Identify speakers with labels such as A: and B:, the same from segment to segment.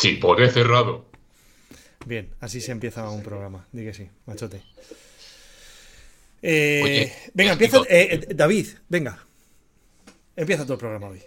A: Cipote cerrado.
B: Bien, así se empieza un programa. Di que sí, machote. Eh,
A: Oye,
B: venga, empieza. eh, eh, David, venga. Empieza todo el programa hoy.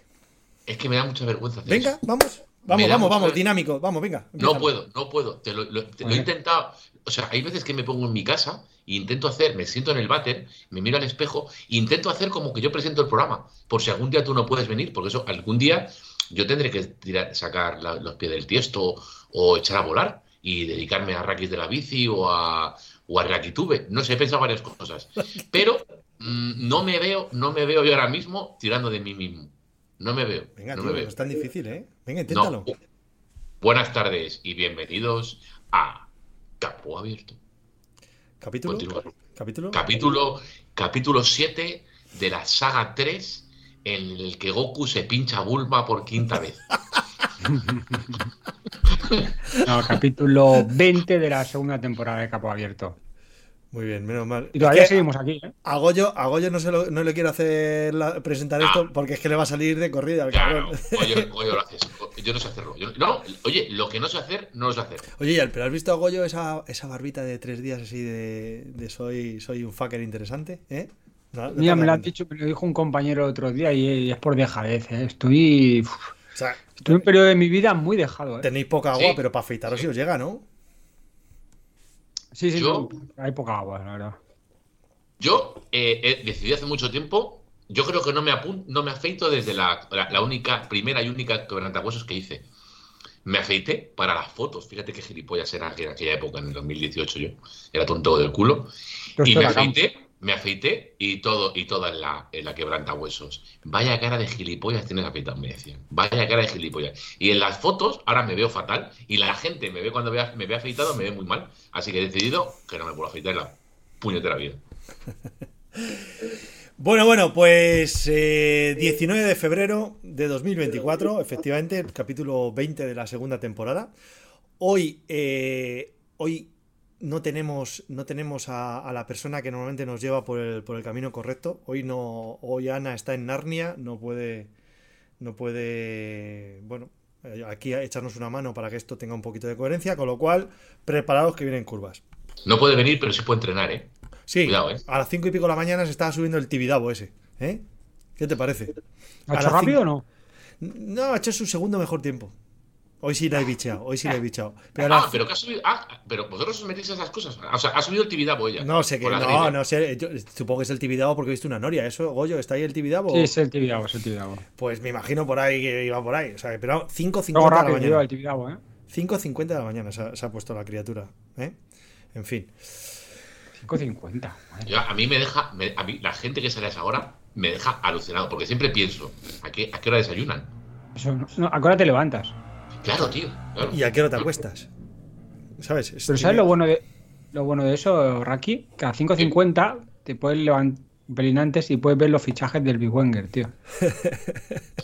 A: Es que me da mucha vergüenza hacer
B: Venga,
A: eso.
B: vamos. Vamos, vamos,
A: mucha
B: vamos, dinámico. Vamos, venga.
A: No puedo, no puedo. Te lo, lo- te lo he intentado. O sea, hay veces que me pongo en mi casa e intento hacer, me siento en el váter, me miro al espejo e intento hacer como que yo presento el programa. Por si algún día tú no puedes venir, porque eso, algún día yo tendré que tirar, sacar la- los pies del tiesto o echar a volar y dedicarme a raquis de la bici o a, o a Rakitube. No sé, he pensado varias cosas. Pero mm, no me veo, no me veo yo ahora mismo tirando de mí mismo. No me veo.
B: Venga,
A: no
B: tío,
A: me
B: no
A: veo.
B: es tan difícil, ¿eh? Venga,
A: No.
B: inténtalo.
A: Buenas tardes y bienvenidos a Campo Abierto.
B: ¿Capítulo?
A: Continúa.
B: ¿Capítulo?
A: Capítulo, capítulo 7 de la saga 3 en el que Goku se pincha Bulma por quinta vez.
C: No, capítulo 20 de la segunda temporada de Capo Abierto.
B: Muy bien, menos mal.
C: Y todavía
B: Es que
C: seguimos aquí, ¿eh?
B: a Goyo, a Goyo no, se lo- no le quiero hacer la- presentar esto
A: Ah.
B: porque es que le va a salir de corrida al
A: Claro,
B: cabrón.
A: oye, oye, lo haces. Yo no sé hacerlo. Yo- no, oye, lo que no sé hacer, no lo sé hacer.
B: Oye, Yal, ¿pero has visto a Goyo esa, esa barbita de tres días así de, de soy, soy un fucker interesante? ¿Eh? No-
C: Mira, me lo han dicho, me lo dijo un compañero el otro día y, y es por dejadez, ¿eh? Estoy, uf,
B: O sea,
C: estoy en un periodo de mi vida muy dejado, ¿eh?
B: tenéis poca agua,
A: Sí.
B: pero para afeitaros si os llega, ¿no?
C: Sí, sí,
A: Yo-
C: no, hay poca agua, la verdad.
A: Yo eh, he decidido hace mucho tiempo, yo creo que no me, no me afeito desde la, la- la única, primera y única quebrantahuesos que hice. Me afeité para las fotos. Fíjate qué gilipollas era en aquella época, en el 2018 yo. Era tonto del culo.
C: Yo
A: Y me afeité, me afeité y todo, y toda en la, la quebrantahuesos. Vaya cara de gilipollas tienes afeitado, me decían. Vaya cara de gilipollas. Y en las fotos ahora me veo fatal y la gente me ve cuando me ve afeitado, me ve muy mal. Así que he decidido que no me puedo afeitar la puñetera vida.
B: Bueno, bueno, pues eh, 19 de febrero de 2024, efectivamente, capítulo 20 de la segunda temporada. Hoy, eh, hoy no tenemos, no tenemos a, a la persona que normalmente nos lleva por el, por el camino correcto. Hoy no, hoy Ana está en Narnia, no puede, no puede, bueno, eh, aquí echarnos una mano para que esto tenga un poquito de coherencia, con lo cual, preparados que vienen curvas.
A: No puede venir, pero sí puede entrenar, ¿eh?
B: Sí,
A: Cuidado, ¿eh?
B: a las cinco y pico de la mañana se estaba subiendo el Tibidabo ese, ¿eh? ¿Qué te parece?
C: ¿Ha hecho rápido o no?
B: No, ha hecho su segundo mejor tiempo. Hoy sí la he bicheado, hoy sí la he bicheado. Pero
A: ah,
B: ahora-
A: pero que ha subido. Ah, pero vosotros os metéis a esas cosas. O sea, ha subido el Tibidabo ella.
B: No sé qué, no, no sé, yo supongo que es el Tibidabo porque he visto una noria. ¿Eso, Goyo, está ahí el Tibidabo?
C: Sí, es el Tibidabo, es el Tibidabo.
B: Pues me imagino por ahí que iba por ahí. O sea, pero 5.50 de
C: Luego
B: la mañana.
C: el Tibidabo, ¿eh?
B: 5.50 de la mañana se ha, se ha puesto la criatura. ¿eh? En fin.
C: 5.50. madre.
A: Yo- a mí me deja. me- a mí, la gente que sale a esa hora me deja alucinado. Porque siempre pienso, ¿a qué, a qué hora desayunan?
C: Eso no, no, ¿A qué hora te levantas?
A: Claro, tío. claro.
B: ¿Y a qué hora te acuestas? ¿Sabes?
C: Pero ¿sabes lo bueno de lo bueno de eso, Raki? Que a 5.50 te puedes levantar un pelín antes y puedes ver los fichajes del Big Wenger, tío.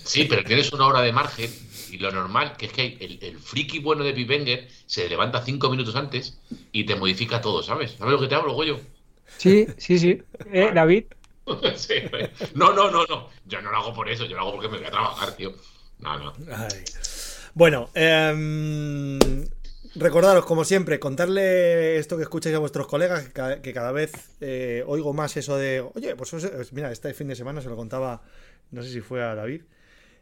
A: Sí, pero tienes una hora de margen. Y lo normal, que es que el, el friki bueno de Pipenger se levanta cinco minutos antes y te modifica todo, ¿sabes? ¿Sabes lo que te hablo, Goyo?
C: Sí, sí, sí. ¿Eh, David?
A: Sí, no, no, no, no. Yo no lo hago por eso, yo lo hago porque me voy a trabajar, tío. No, no.
B: Ay. Bueno, em, recordaros, como siempre, contarle esto que escucháis a vuestros colegas, que, ca- que cada vez eh, oigo más eso de, oye, pues mira, este fin de semana se lo contaba, no sé si fue a David,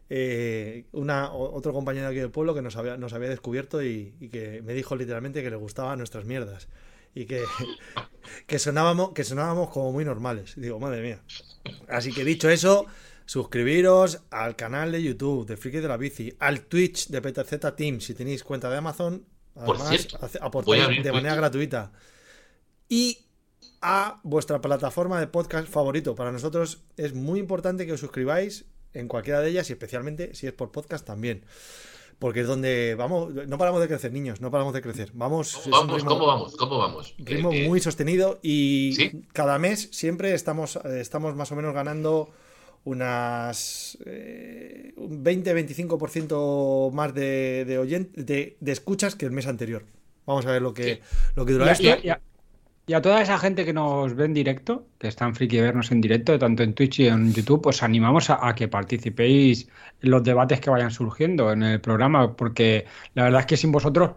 B: eh, una, otro compañero aquí del pueblo que nos había, nos había descubierto y, y que me dijo literalmente que le gustaban nuestras mierdas y que, que, sonábamos, que sonábamos como muy normales. Digo, madre mía. Así que dicho eso, suscribiros al canal de YouTube de Friki de la Bici, al Twitch de PTZ Team si tenéis cuenta de Amazon. Además,
A: cierto,
B: hace-
A: voy a
B: aportáis
A: abrir
B: de manera gratuita. Y a vuestra plataforma de podcast favorito. Para nosotros es muy importante que os suscribáis en cualquiera de ellas y especialmente si es por podcast también. Porque es donde vamos, no paramos de crecer, niños, no paramos de crecer. Vamos,
A: Vamos,
B: ritmo-
A: ¿cómo vamos? ¿Cómo vamos?
B: ritmo
A: Eh, eh,
B: muy sostenido y
A: ¿Sí?
B: cada mes siempre estamos, eh, estamos más o menos ganando unas eh, un 20-25% más de, de, de, de escuchas que el mes anterior. Vamos a ver lo que,
A: Sí.
B: lo que dura
C: a-
B: esto.
C: y a- y a- Y a toda esa gente que nos ve en directo, que están friki vernos en directo, tanto en Twitch y en YouTube, os animamos a, que participéis en los debates que vayan surgiendo en el programa, porque la verdad es que sin vosotros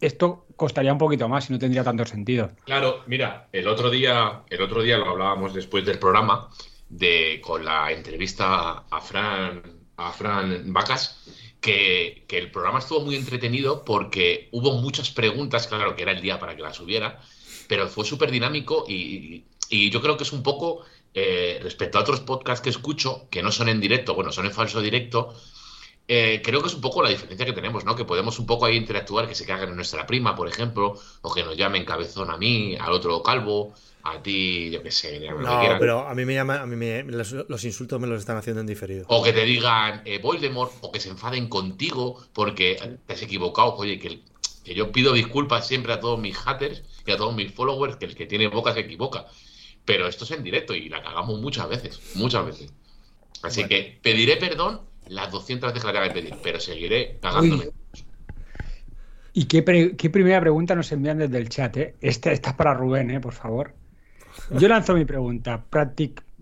C: esto costaría un poquito más y no tendría tanto sentido.
A: Claro, mira, el otro día, el otro día lo hablábamos después del programa, de con la entrevista a Fran, a Fran Vacas, que, que el programa estuvo muy entretenido porque hubo muchas preguntas, claro que era el día para que las hubiera pero fue súper dinámico y, yo creo que es un poco, eh, respecto a otros podcasts que escucho, que no son en directo, bueno, son en falso directo, eh, creo que es un poco la diferencia que tenemos, ¿no? Que podemos un poco ahí interactuar, que se cagan en nuestra prima, por ejemplo, o que nos llamen cabezón a mí, al otro calvo, a ti, yo qué sé.
B: No, pero a mí me llama, a mí me, los, insultos me los están haciendo en diferido.
A: O que te digan eh, Voldemort, o que se enfaden contigo porque te has equivocado. Oye, que, que yo pido disculpas siempre a todos mis haters y a todos mis followers que el que tiene boca se equivoca. Pero esto es en directo y la cagamos muchas veces, muchas veces. Así que pediré perdón las 200 veces que la tenga que pedir, pero seguiré cagándome.
C: ¿Y qué, primera pregunta nos envían desde el chat? Eh? Esta, esta es para Rubén, eh, por favor. Yo lanzo mi pregunta.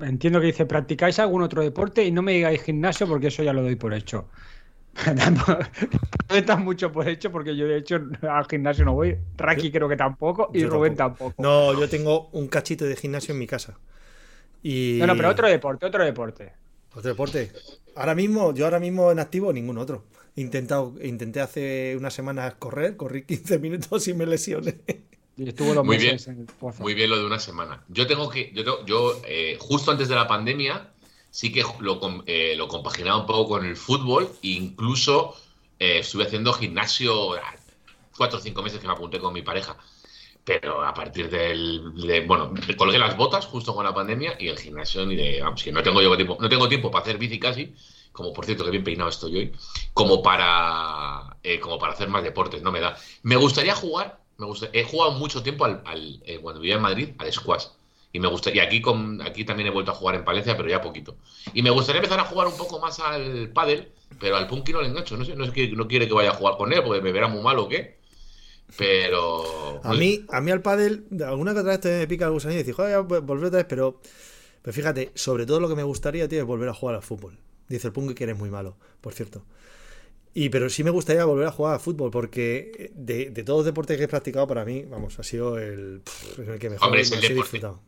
C: Entiendo que dice, ¿practicáis algún otro deporte? Y no me digáis gimnasio porque eso ya lo doy por hecho. no está mucho por hecho porque yo de hecho al gimnasio no voy. Raki creo que tampoco y Rubén tampoco.
B: No, yo tengo un cachito de gimnasio en mi casa. Y...
C: No, no, pero otro deporte, otro deporte.
B: Otro deporte. Ahora mismo, yo ahora mismo en activo ningún otro. Intentado, intenté hace unas semanas correr, corrí 15 minutos y me lesioné.
C: Y estuvo
A: muy bien, Muy bien lo de una semana. Yo tengo que, yo, yo eh, justo antes de la pandemia, sí que lo, eh, lo compaginaba un poco con el fútbol e incluso eh, estuve haciendo gimnasio cuatro o cinco meses que me apunté con mi pareja. Pero a partir del. De, bueno, colgué las botas justo con la pandemia y el gimnasio ni de. Vamos, que no tengo yo tiempo, no tengo tiempo para hacer bici casi, como por cierto que bien peinado estoy hoy, como para, eh, como para hacer más deportes, no me da. Me gustaría jugar, me gusta, he jugado mucho tiempo al, al cuando vivía en Madrid al squash y me gustaría, aquí, con, aquí también he vuelto a jugar en Palencia, pero ya poquito. Y me gustaría empezar a jugar un poco más al pádel, pero al Punky no le engancho. No sé, no que no quiere que vaya a jugar con él, porque me verá muy mal o qué. Pero.
B: A mí, a mí al pádel, alguna que otra vez te me pica el gusanillo y dices, joder, volver otra vez, pero. Pero fíjate, sobre todo lo que me gustaría, tío, es volver a jugar al fútbol. Dice el Punky que eres muy malo, por cierto. Y pero sí me gustaría volver a jugar al fútbol, porque de, todos los deportes que he practicado, para mí, vamos, ha sido el, el que mejor
A: me he disfrutado.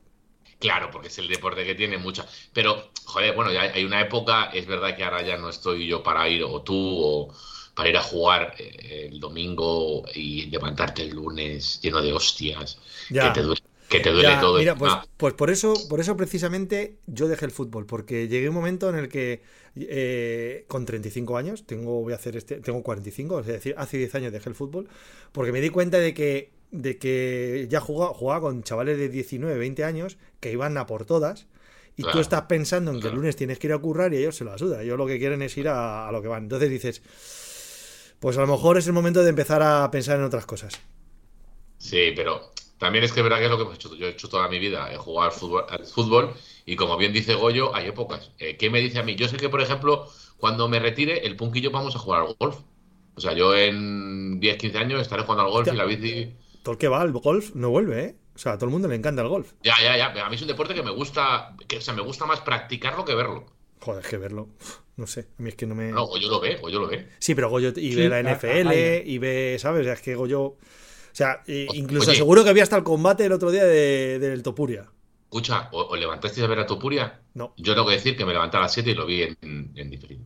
A: Claro, porque es el deporte que tiene mucha. Pero, joder, bueno, ya hay una época, es verdad que ahora ya no estoy yo para ir, o tú, o para ir a jugar eh, el domingo y levantarte el lunes lleno de hostias, que te duele, que te duele todo.
B: Mira, pues, pues, por eso, por eso precisamente yo dejé el fútbol, porque llegué a un momento en el que eh, con 35 años, tengo, voy a hacer este, tengo 45, es decir, hace 10 años dejé el fútbol, porque me di cuenta de que de que ya jugaba, jugaba con chavales de 19, 20 años que iban a por todas. Y tú estás pensando en que el lunes tienes que ir a currar y ellos se lo ayuda. Ellos lo que quieren es ir a, lo que van. Entonces dices, pues a lo mejor es el momento de empezar a pensar en otras cosas.
A: Sí, pero también es que es verdad que es lo que hemos hecho. Yo he hecho toda mi vida, he jugado al fútbol, al fútbol y como bien dice Goyo, hay épocas. Eh, ¿Qué me dice a mí? Yo sé que, por ejemplo, cuando me retire, el Punk y yo vamos a jugar al golf. O sea, yo en 10, 15 años estaré jugando al golf y la bici
B: todo el que va al golf no vuelve, ¿eh? O sea, a todo el mundo le encanta el golf.
A: Ya, ya, ya. A mí es un deporte que me gusta, que, o sea, me gusta más practicarlo que verlo.
B: Joder, es que verlo. No sé, a mí es que no me.
A: No, Goyo lo ve, Goyo lo ve.
B: Sí, pero Goyo y ve la NFL y ve, ¿sabes? Es que Goyo. O sea, incluso seguro que había hasta el combate el otro día del Topuria.
A: Escucha, ¿o, levantaste a ver a Topuria?
B: No.
A: Yo tengo que decir que me levanté a las 7 y lo vi en, en diferido.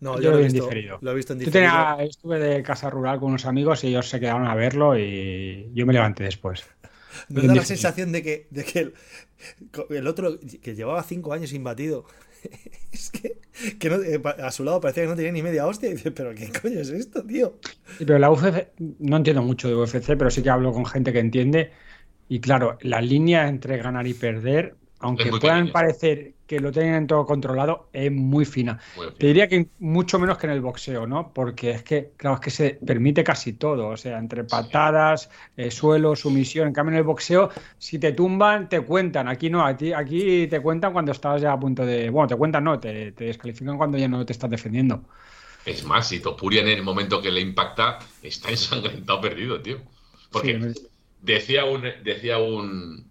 B: No, yo, lo, he visto, diferido. lo he visto en diferido.
C: estuve de casa rural con unos amigos y ellos se quedaron a verlo y yo me levanté después.
B: Me da la sensación de que, de que el, otro, que llevaba cinco años imbatido, es que, que eh, a su lado parecía que no tenía ni media hostia. Y dice, ¿pero qué coño es esto, tío?
C: pero la UFC, no entiendo mucho de UFC, pero sí que hablo con gente que entiende. Y claro, la línea entre ganar y perder, aunque puedan parecer que lo tienen todo controlado es muy fina. Te diría que mucho menos que en el boxeo, ¿no? Porque es que, claro, es que se permite casi todo, o sea, entre patadas, eh, suelo, sumisión. En cambio, en el boxeo, si te tumban, te cuentan. Aquí no, aquí, aquí te cuentan cuando estás ya a punto de. Bueno, te cuentan, no, te, descalifican cuando ya no te estás defendiendo.
A: Es más, si Topuria en el momento que le impacta está ensangrentado perdido, tío. Porque Decía un, decía un,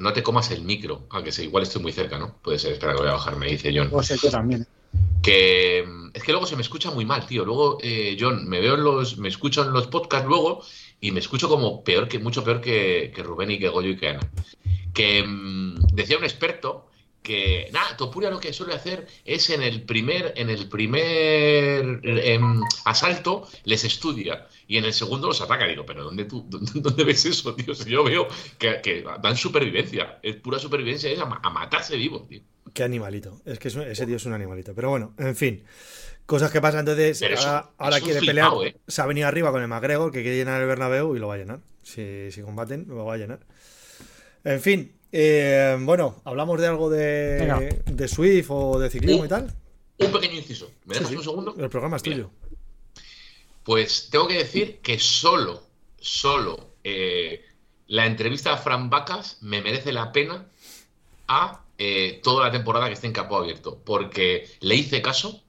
A: no te comas el micro, aunque sé, igual estoy muy cerca, ¿no? Puede ser, espera que voy a bajar, me dice John.
C: Pues yo también.
A: Que es que luego se me escucha muy mal, tío. Luego, eh, John, me veo en los, me escucho en los podcasts luego y me escucho como peor que, mucho peor que, que Rubén y que Goyo y que Ana. Que mm, decía un experto que nada, Topuria lo que suele hacer es en el primer, en el primer em, asalto les estudia y en el segundo los ataca. Digo, pero ¿dónde, tú, dónde, ves eso, tío? Si yo veo que, dan supervivencia, es pura supervivencia, es a, matarse vivo, tío.
B: Qué animalito, es que ese tío es un animalito. Pero bueno, en fin, cosas que pasan. Entonces, ahora, quiere pelear, ¿eh? se ha venido arriba con el McGregor, que quiere llenar el Bernabéu y lo va a llenar. Si, si combaten, lo va a llenar. En fin, eh, bueno, hablamos de algo de, de Swift o de ciclismo y tal.
A: Un pequeño inciso. ¿Me dejas un segundo?
B: El programa es tuyo.
A: Pues tengo que decir que solo, solo eh, la entrevista a Fran Vacas me merece la pena a eh, toda la temporada que esté en campo abierto. Porque le hice caso,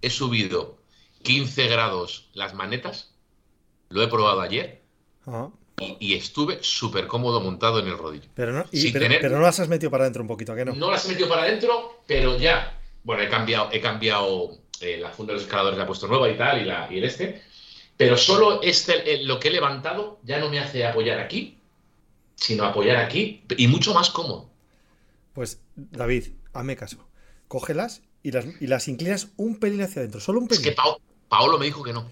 A: he subido 15 grados las manetas, lo he probado ayer. Ah y, estuve súper cómodo montado en el rodillo.
B: Pero no, pero, no las has metido para adentro un poquito, ¿qué no?
A: No las he metido para adentro, pero ya. Bueno, he cambiado, he cambiado eh, la funda de los escaladores, la he puesto nueva y tal, y, la, y el este. Pero solo este, lo que he levantado ya no me hace apoyar aquí, sino apoyar aquí y mucho más cómodo.
B: Pues, David, hazme caso. Cógelas y las, y las inclinas un pelín hacia adentro, solo un pelín.
A: Es que Paolo me dijo que no.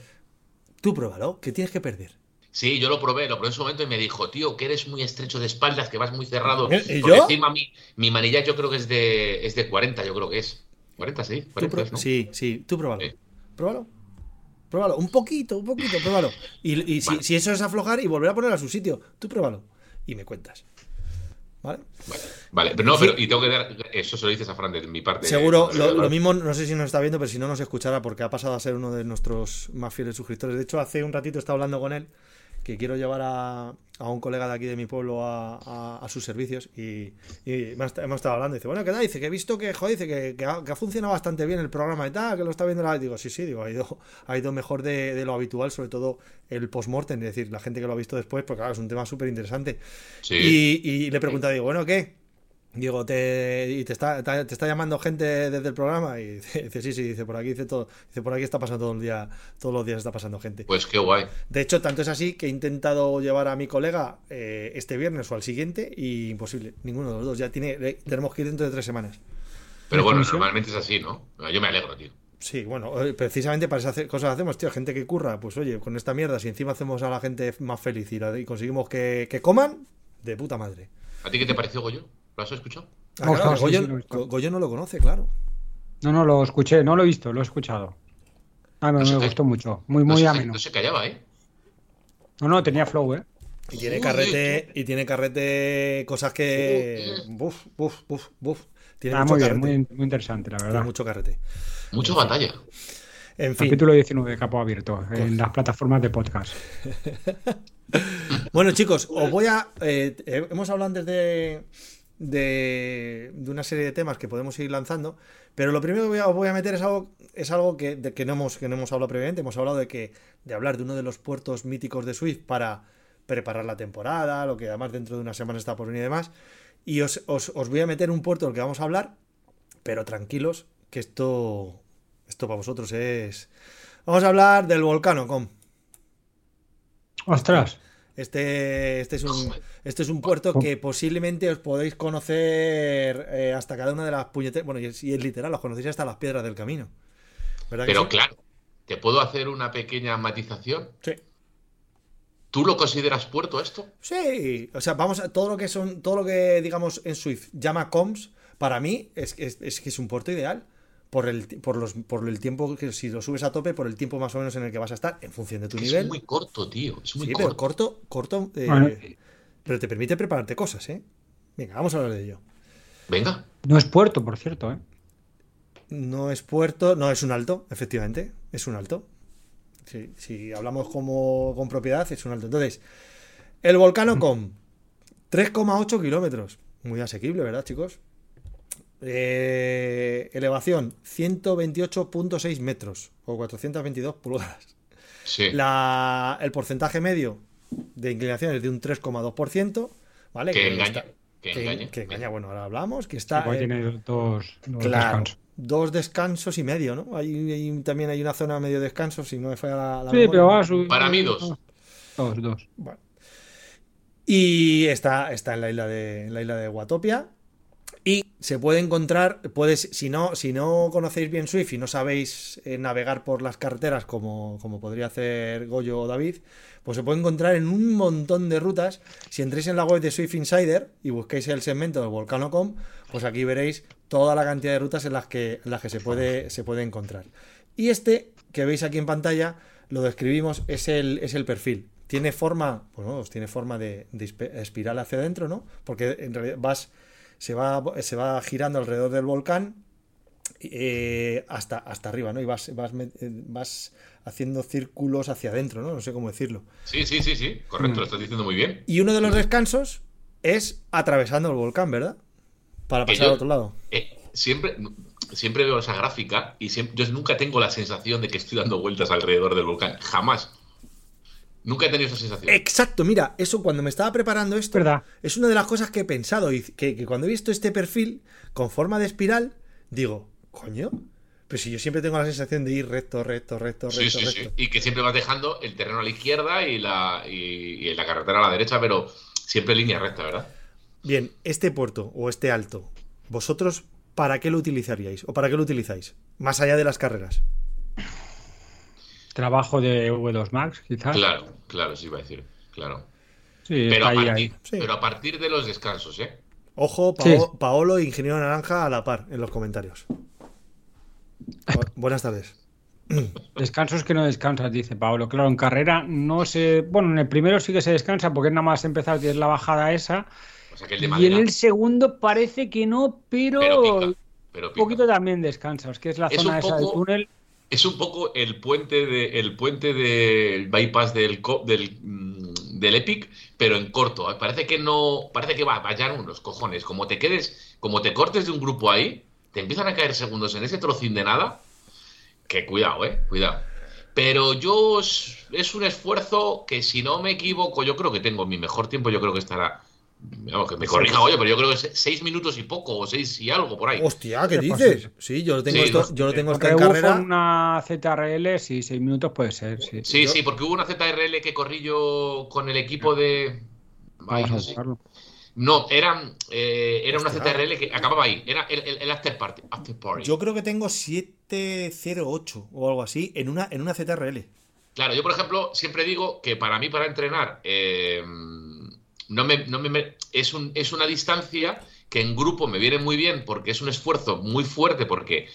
B: Tú pruébalo, que tienes que perder.
A: Sí, yo lo probé, lo probé en su momento y me dijo, tío, que eres muy estrecho de espaldas, que vas muy cerrado. ¿Y yo? encima mi, mi manilla yo creo que es de, es de 40, yo creo que es. 40, sí.
B: Sí, sí, tú pruébalo. Pruébalo. Pruébalo. Un poquito, un poquito, pruébalo. Y, y si, si, eso es aflojar y volver a poner a su sitio, tú pruébalo. Y me cuentas. ¿Vale?
A: Vale, pero no, pero y tengo que dar. Eso se lo dices a Fran de mi parte.
B: Seguro, lo, mismo, no sé si nos está viendo, pero si no nos escuchará, porque ha pasado a ser uno de nuestros más fieles suscriptores. De hecho, hace un ratito estaba hablando con él que quiero llevar a, un colega de aquí de mi pueblo a, sus servicios y, hemos estado hablando. Dice, bueno, ¿qué tal? Dice que he visto que, joder, dice que, ha, funcionado bastante bien el programa y tal, que lo está viendo la... Digo, sí, sí, digo, ha ido, ha ido mejor de, lo habitual, sobre todo el post-mortem, es decir, la gente que lo ha visto después, porque claro, es un tema súper interesante. Y, y, le pregunta, digo, bueno, ¿qué? Digo, te, y te está, te está llamando gente desde el programa y dice, sí, sí, dice, por aquí dice todo, dice, por aquí está pasando todo el día, todos los días está pasando gente.
A: Pues qué guay.
B: De hecho, tanto es así que he intentado llevar a mi colega eh, este viernes o al siguiente y imposible, ninguno de los dos, ya tiene, tenemos que ir dentro de tres semanas.
A: Pero bueno, normalmente es así, ¿no? Yo me alegro, tío.
B: Sí, bueno, eh, precisamente para esas cosas hacemos, tío, gente que curra, pues oye, con esta mierda, si encima hacemos a la gente más feliz y, conseguimos que, que coman, de puta madre.
A: ¿A ti qué te pareció, Goyo? ¿Lo has escuchado?
B: Ah, Goyo, no lo conoce, claro.
C: No, no, lo escuché, no lo he visto, lo he escuchado. Ah, me, gustó mucho. Muy, muy ameno.
A: No se callaba, ¿eh?
C: No, no, tenía flow, ¿eh?
B: Y tiene carrete, y tiene carrete cosas que. Buf, buf, buf, buf. Tiene
C: ah, mucho muy carrete. bien, muy, interesante, la verdad.
B: mucho carrete.
A: Mucho batalla.
B: En fin.
C: Capítulo 19 de Capo Abierto, en las plataformas de podcast.
B: bueno, chicos, os voy a. Eh, hemos hablado antes de de, una serie de temas que podemos ir lanzando, pero lo primero que voy a, voy a meter es algo, es algo que, de que, no hemos, que no hemos hablado previamente. Hemos hablado de, que, de hablar de uno de los puertos míticos de Swift para preparar la temporada, lo que además dentro de una semana está por venir y demás. Y os, os, voy a meter un puerto del que vamos a hablar, pero tranquilos, que esto, esto para vosotros es... Vamos a hablar del volcano, com.
C: Ostras.
B: Este, este, es un, este es un puerto que posiblemente os podéis conocer eh, hasta cada una de las puñeteras. Bueno, y es, literal, os conocéis hasta las piedras del camino.
A: Pero claro, ¿te puedo hacer una pequeña matización?
B: Sí.
A: ¿Tú lo consideras puerto esto?
B: Sí, o sea, vamos a todo lo que son, todo lo que digamos en Swift llama coms, para mí es, es, es que es un puerto ideal por el, por, los, por el tiempo que si lo subes a tope, por el tiempo más o menos en el que vas a estar, en función de tu nivel.
A: Es muy corto, tío. Es muy
B: sí,
A: corto.
B: pero corto, corto. Eh, pero te permite prepararte cosas, ¿eh? Venga, vamos a hablar de ello.
A: Venga.
C: No es puerto, por cierto, ¿eh?
B: No es puerto, no es un alto, efectivamente. Es un alto. si hablamos como con propiedad, es un alto. Entonces, el volcano con 3,8 kilómetros. Muy asequible, ¿verdad, chicos? Eh, elevación 128.6 metros o 422 pulgadas.
A: Sí.
B: el porcentaje medio de inclinación es de un 3,2%, ¿vale?
A: Que
B: Que
A: engaña.
B: está-
A: Que
B: que,
A: engaña.
B: que engaña, bueno, ahora hablamos, que está...
C: Igual
B: eh,
C: tiene dos, dos
B: claro,
C: descansos.
B: dos descansos y medio, ¿no? Hay, hay- también hay una zona medio descanso, si no me falla la, la
C: Sí,
B: memoria.
C: pero va a su-
A: Para mí, dos.
C: Dos, dos.
B: Bueno. Y está, está en la isla de en la isla de Watopia. Y se puede encontrar, puedes, si no, si no conocéis bien Swift y no sabéis eh, navegar por las carreteras como, como podría hacer Goyo o David, pues se puede encontrar en un montón de rutas. Si entréis en la web de Swift Insider y busquéis el segmento del Volcano.com, pues aquí veréis toda la cantidad de rutas en las que, en las que se, puede, se puede encontrar. Y este que veis aquí en pantalla, lo describimos, es el, es el perfil. Tiene forma, bueno, pues tiene forma de, de espiral hacia adentro, ¿no? Porque en realidad vas, se va, se va girando alrededor del volcán eh, hasta, hasta arriba, ¿no? Y vas, vas, eh, vas haciendo círculos hacia adentro, ¿no? No sé cómo decirlo.
A: Sí, sí, sí, sí. Correcto,
C: Mm.
A: lo estás diciendo muy bien.
B: Y uno de los descansos es atravesando el volcán, ¿verdad? Para pasar
A: yo-
B: al otro lado.
A: Eh, siempre, siempre veo esa gráfica y siempre- yo nunca tengo la sensación de que estoy dando vueltas alrededor del volcán. Jamás. Nunca he tenido esa sensación.
B: Exacto, mira, eso cuando me estaba preparando esto,
C: verdad.
B: es una de las cosas que he pensado y que, que cuando he visto este perfil con forma de espiral, digo, coño, pero si yo siempre tengo la sensación de ir recto, recto, recto,
A: Sí,
B: recto,
A: sí, sí.
B: recto.
A: Y que siempre vas dejando el terreno a la izquierda y la, y, y la carretera a la derecha, pero siempre línea recta, ¿verdad?
B: Bien, este puerto o este alto, ¿vosotros para qué lo utilizaríais? ¿O para qué lo utilizáis? Más allá de las carreras.
C: Trabajo de V2 Max, quizás.
A: Claro, claro, sí iba a decir. Claro.
C: Sí,
A: Pero a, partir,
C: ahí.
B: Sí.
A: pero a partir de los descansos, ¿eh?
B: Ojo,
C: Sí.
B: Paolo e Ingeniero Naranja a la par en los comentarios. Bu- buenas tardes.
C: Descansos que no descansas, dice Pablo. Claro, en carrera no se. Bueno, en el primero sí que se descansa porque es nada más empezar, tienes la bajada esa.
A: O sea que el de
C: Y en el segundo parece que no, pero,
A: Pero pica. Pero
C: un poquito también descansas, que es la
A: Es
C: zona esa del túnel.
A: Es un poco el puente de puente del bypass del, mm, del Epic, pero en corto. Parece que no, parece que va vayan unos cojones. Como te quedes, como te cortes de un grupo ahí, te empiezan a caer segundos en ese trocín de nada. Que cuidado, eh, cuidado. Pero yo es un esfuerzo que si no me equivoco, yo creo que tengo mi mejor tiempo, yo creo que estará. Vamos, que me corrija, oye, pero yo creo que es seis minutos y poco, o seis y algo por ahí.
B: Hostia, ¿qué dices?
C: sí.
B: Sí, yo lo tengo,
A: Sí,
B: esto,
A: no,
B: yo lo tengo esto
C: Porque
B: en carrera.
C: una ZRL, sí, seis minutos puede ser, sí.
A: Sí,
B: Yo-
A: sí, porque hubo una ZRL que corrí yo con el equipo de. Ay,
C: Vamos
A: no
C: a
A: sé.
C: buscarlo.
A: No, era, eh, era una. ZRL que acababa ahí. Era el, el- el after party. After party.
B: Yo creo que tengo 708 o algo así en una, en una ZRL.
A: Claro, yo por ejemplo siempre digo que para mí para entrenar eh, no me, no me- es, un, es una distancia que en grupo me viene muy bien porque es un esfuerzo muy fuerte porque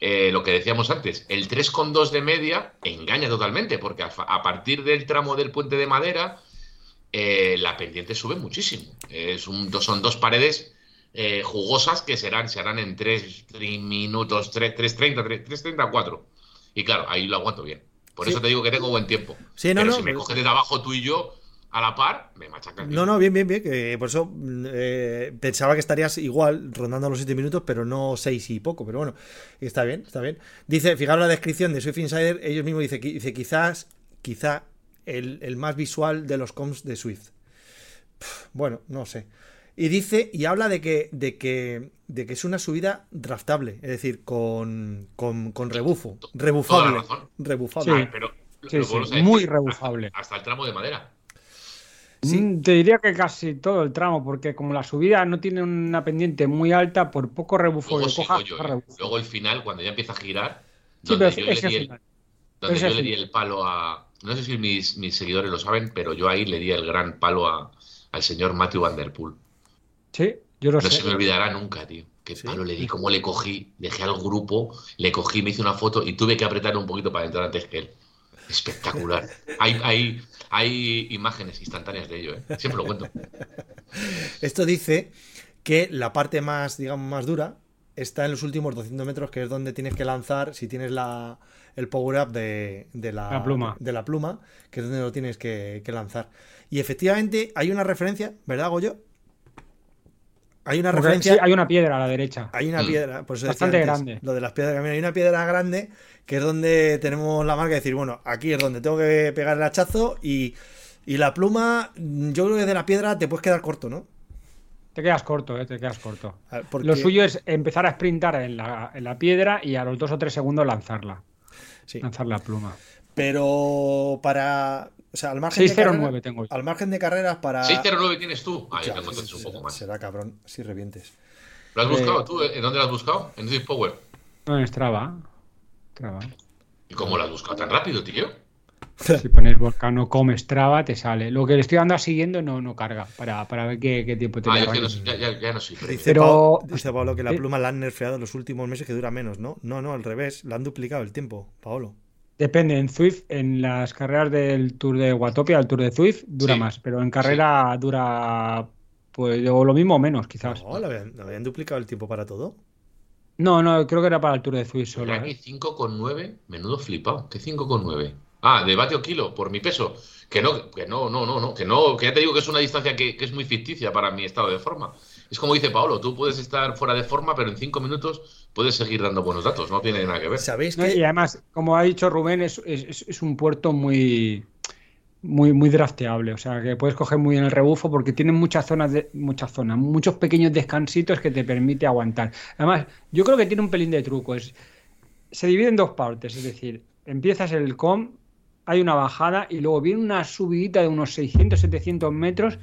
A: eh, lo que decíamos antes, el 3,2 de media engaña totalmente porque a, partir del tramo del puente de madera eh, la pendiente sube muchísimo. Es un, son dos paredes eh, jugosas que serán, se harán en 3 minutos, 3.30, 3.30, 4. Y claro, ahí lo aguanto bien. Por
B: Sí.
A: eso te digo que tengo buen tiempo.
B: Sí, no,
A: Pero
B: no,
A: si me
B: pero-
A: coges de abajo tú y yo a la par, me machacan.
B: No, no, bien, bien, bien. Que por eso mm, eh, pensaba que estarías igual rondando los 7 minutos, pero no 6 y poco. Pero bueno, está bien, está bien. Dice, fijaros la descripción de Swift Insider, ellos mismos dicen dice quizás, quizá el, el más visual de los comps de Swift. Pff, bueno, no sé. Y dice, y habla de que, de que, de que es una subida draftable, es decir, con, con, con rebufo.
A: Toda
B: Rebufable.
A: la razón.
B: Rebufable.
C: Sí.
A: Pero
C: Sí, sí, muy rebufable.
A: Hasta, hasta el tramo de madera.
B: Sí.
C: Mm, Te diría que casi todo el tramo, porque como la subida no tiene una pendiente muy alta, por poco rebufo
A: Luego
C: coja,
A: yo, ¿eh?
C: rebufo.
A: Luego el final, cuando ya empieza a girar,
C: Sí,
A: donde
C: pero
A: yo le di el, donde yo le di el palo a. No sé si mis, mis seguidores lo saben, pero yo ahí le di el gran palo a, al señor Matthew Van Der Poel.
C: Sí, yo lo
A: No
C: sé.
A: se me olvidará nunca, tío. Qué
B: Sí.
A: palo le di, cómo le cogí, dejé al grupo, le cogí, me hice una foto y tuve que apretar un poquito para entrar antes que él. Espectacular. Hay, hay, hay imágenes instantáneas de ello, ¿eh? Siempre lo cuento.
B: Esto dice que la parte más, digamos, más dura está en los últimos 200 metros, que es donde tienes que lanzar, si tienes la, el power-up de, de la,
C: La pluma.
B: de la pluma, que es donde lo tienes que, que lanzar. Y efectivamente hay una referencia, ¿verdad, Goyo? Hay una
C: Porque
B: referencia...
C: sí, hay una piedra a la derecha.
B: Hay una
A: Mm.
B: piedra, decía
C: Bastante
B: antes,
C: grande.
B: Lo de las piedras de camino. Hay una piedra grande que es donde tenemos la marca de decir, bueno, aquí es donde tengo que pegar el hachazo y Y la pluma, yo creo que de la piedra te puedes quedar corto, ¿no?
C: Te quedas corto, ¿eh? te quedas corto. Lo suyo es empezar a sprintar en la, en la, piedra y a los dos o tres segundos lanzarla. Sí. Lanzar la pluma.
B: Pero para. O sea, al margen
C: 609 de tengo
B: Al margen de carreras para.
A: 609 tienes tú. Ah, yo tengo un poco más.
B: Será cabrón si revientes.
A: ¿Lo has buscado eh, tú? ¿En dónde lo has buscado? ¿En Deep Power?
C: No, en Strava. Strava.
A: ¿Y cómo lo has buscado tan rápido, tío?
C: Si pones Volcano come Strava, te sale. Lo que le estoy dando a siguiendo no, no carga para, para ver qué, qué, tiempo
A: tiene. Ah, yo ya, ya, ya, no.
B: Dice, Pero... dice Pablo que la pluma la han nerfeado en los últimos meses que dura menos, ¿no? No, no, al revés. La han duplicado el tiempo, Paolo.
C: Depende, en Zwift, en las carreras del Tour de Watopia, el Tour de Zwift, dura más, pero en carrera dura pues o lo mismo o menos, quizás.
B: No, ¿lo habían, duplicado el tiempo para todo?
C: No, no, creo que era para el Tour de Zwift solo.
A: Aquí 5,9, ¿eh? menudo flipado. ¿Qué 5,9? Ah, de vatio kilo por mi peso. Que no, que no, no, no, no, que no, que ya te digo que es una distancia que, es muy ficticia para mi estado de forma. Es como dice Paolo, tú puedes estar fuera de forma, pero en cinco minutos puedes seguir dando buenos datos, no tiene nada que ver.
C: ¿Sabéis que... y además, como ha dicho Rubén, es, un puerto muy, muy, muy drafteable. O sea, que puedes coger muy bien el rebufo porque tiene muchas zonas, de, muchas zonas, muchos pequeños descansitos que te permite aguantar. Además, yo creo que tiene un pelín de truco. Es, se divide en dos partes, es decir, empiezas el com, hay una bajada y luego viene una subidita de unos 600, 700 metros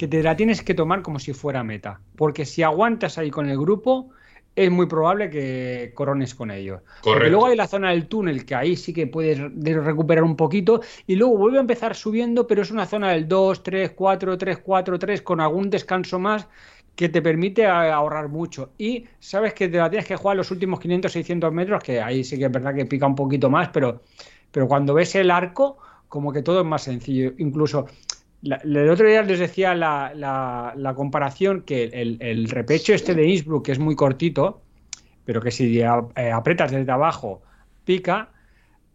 C: que te la tienes que tomar como si fuera meta. Porque si aguantas ahí con el grupo, es muy probable que corones con ellos. Porque luego hay la zona del túnel, que ahí sí que puedes recuperar un poquito, y luego vuelve a empezar subiendo, pero es una zona del 2, 3, 4, 3, 4, 3, con algún descanso más que te permite ahorrar mucho. Y sabes que te la tienes que jugar los últimos 500, 600 metros, que ahí sí que es verdad que pica un poquito más, pero, pero cuando ves el arco, como que todo es más sencillo. Incluso el otro día les decía la, comparación que el, repecho este de Innsbruck, que es muy cortito, pero que si eh, apretas desde abajo pica,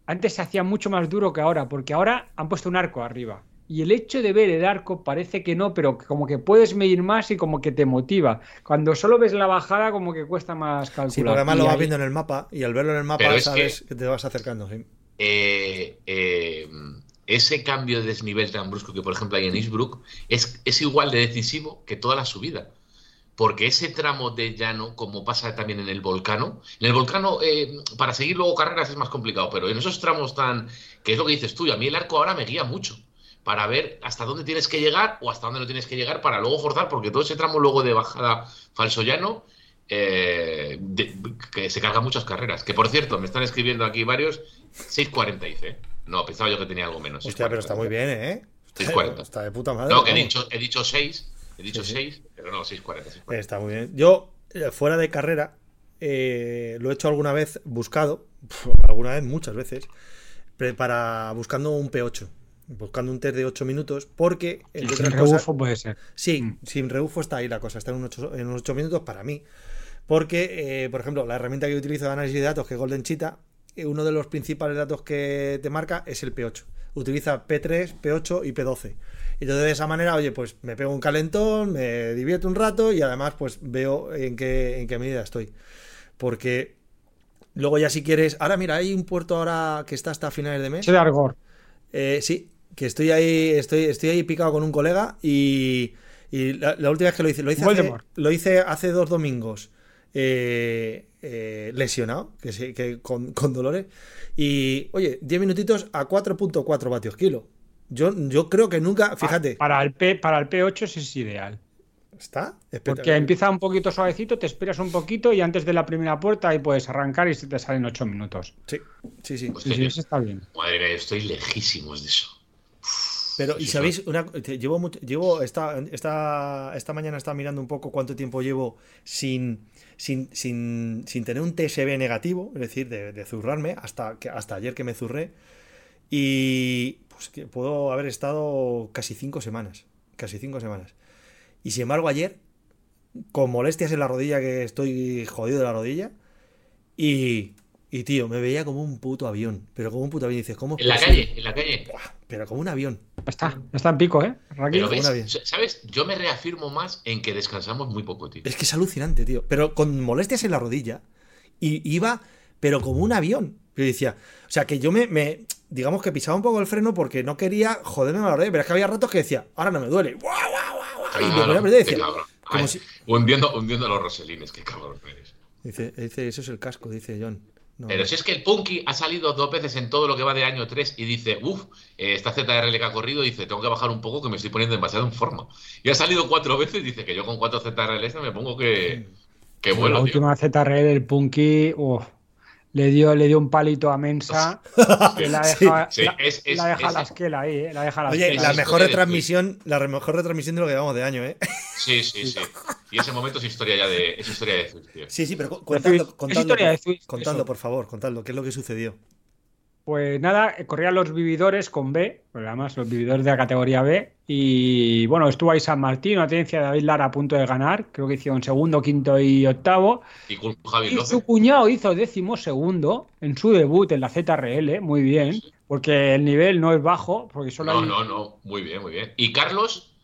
C: antes se hacía mucho más duro que ahora, porque ahora han puesto un arco arriba. Y el hecho de ver el arco parece que no, pero como que puedes medir más y como que te motiva. Cuando solo ves la bajada, como que cuesta más calcular. Sí,
B: porque además lo vas viendo en el mapa y al verlo en el mapa sabes que, te vas acercando.
A: Eh, eh, ese cambio de desnivel tan brusco que, por ejemplo, hay en Innsbruck es, es igual de decisivo que toda la subida. Porque ese tramo de llano, como pasa también en el volcano, en el volcano, eh, para seguir luego carreras es más complicado, pero en esos tramos tan, que es lo que dices tú, a mí el arco ahora me guía mucho para ver hasta dónde tienes que llegar o hasta dónde no tienes que llegar para luego forzar, porque todo ese tramo luego de bajada falso llano, eh, que se carga muchas carreras. Que por cierto, me están escribiendo aquí varios, 6.40 dice. No, pensaba yo que tenía algo menos.
B: Hostia, pero está muy bien, ¿eh?
A: 640.
B: Está de puta madre.
A: No, que he dicho, he dicho 6, he dicho 6, pero no, 640,
B: Está muy bien. Yo, eh, fuera de carrera, eh, lo he hecho alguna vez buscado, alguna vez, muchas veces, para buscando un P8. Buscando un test de 8 minutos, porque.
C: sin rebufo puede ser.
B: Sí, mm. sin rebufo está ahí la cosa, está en unos 8, en 8 minutos para mí. Porque, eh, por ejemplo, la herramienta que yo utilizo de análisis de datos, que es Golden Cheetah, uno de los principales datos que te marca es el P8. Utiliza P3, P8 y P12. Y entonces de esa manera, oye, pues me pego un calentón, me divierto un rato y además pues veo en qué, en qué medida estoy. Porque luego ya si quieres... Ahora mira, hay un puerto ahora que está hasta finales de mes.
C: de Argor.
B: Eh, sí, que estoy ahí, estoy, estoy ahí picado con un colega y, la, última vez que lo hice, lo hice, hace, lo hice hace dos domingos. Eh, eh, lesionado, que, que con, dolores. Y, oye, 10 minutitos a 4.4 vatios kilo. Yo, yo creo que nunca, fíjate.
C: Para el, P, para el P8 es ideal.
B: ¿Está?
C: Porque empieza un poquito suavecito, te esperas un poquito y antes de la primera puerta ahí puedes arrancar y se te salen 8 minutos.
B: Sí, sí, sí.
C: sí, eso está bien.
A: Madre mía, estoy lejísimos de eso.
B: Pero, ¿y sabéis? Una, llevo, llevo esta, esta, esta mañana estaba mirando un poco cuánto tiempo llevo sin sin, sin, sin tener un TSB negativo, es decir, de, zurrarme, hasta, que, hasta ayer que me zurré. Y pues que puedo haber estado casi cinco semanas. Casi cinco semanas. Y sin embargo, ayer, con molestias en la rodilla, que estoy jodido de la rodilla, y y tío, me veía como un puto avión. Pero como un puto avión. dices, ¿cómo?
A: En la calle, en la calle.
B: Pero como un avión.
C: Está, está en pico, ¿eh?
A: ¿Sabes? Yo me reafirmo más en que descansamos muy poco, tío.
B: Es que es alucinante, tío. Pero con molestias en la rodilla. Y iba, pero como un avión. Yo decía, o sea, que yo me, me, digamos que pisaba un poco el freno porque no quería joderme la rodilla, pero es que había ratos que decía, ahora no me duele. ¡Guau, guau, guau! y me ponía a perder y decía,
A: como Ay, si... hundiendo, hundiendo los roselines, qué cabrón eres.
B: Dice, dice, eso es el casco, dice John.
A: No, Pero si es que el Punky ha salido dos veces en todo lo que va de año 3 y dice, uff, esta ZRL que ha corrido, dice, tengo que bajar un poco que me estoy poniendo demasiado en forma. Y ha salido cuatro veces, dice que yo con cuatro ZRLs me pongo que, que vuelo.
C: La última ZRL del Punky, uff le dio, le dio un palito a Mensa que la deja, sí, sí, la, es, es, la, deja es, la esquela ahí, ¿eh? La deja la
B: Oye,
C: esquela.
B: la mejor retransmisión, la mejor retransmisión de lo que llevamos de año, ¿eh?
A: Sí, sí, sí. Y ese momento es historia ya de, es historia de Zwift, tío.
B: Sí, sí, pero contando, contando, contando por favor, contando, ¿qué es lo que sucedió?
C: Pues nada, corrían los vividores con B, además los vividores de la categoría B. Y bueno, estuvo ahí San Martín, una tenencia de David Lara a punto de ganar. Creo que hicieron segundo, quinto y octavo.
A: Y, con Javi
C: y su cuñado hizo décimo segundo en su debut en la ZRL, muy bien, porque el nivel no es bajo. Porque solo
A: no,
C: hay...
A: no, no, muy bien, muy bien. Y Carlos,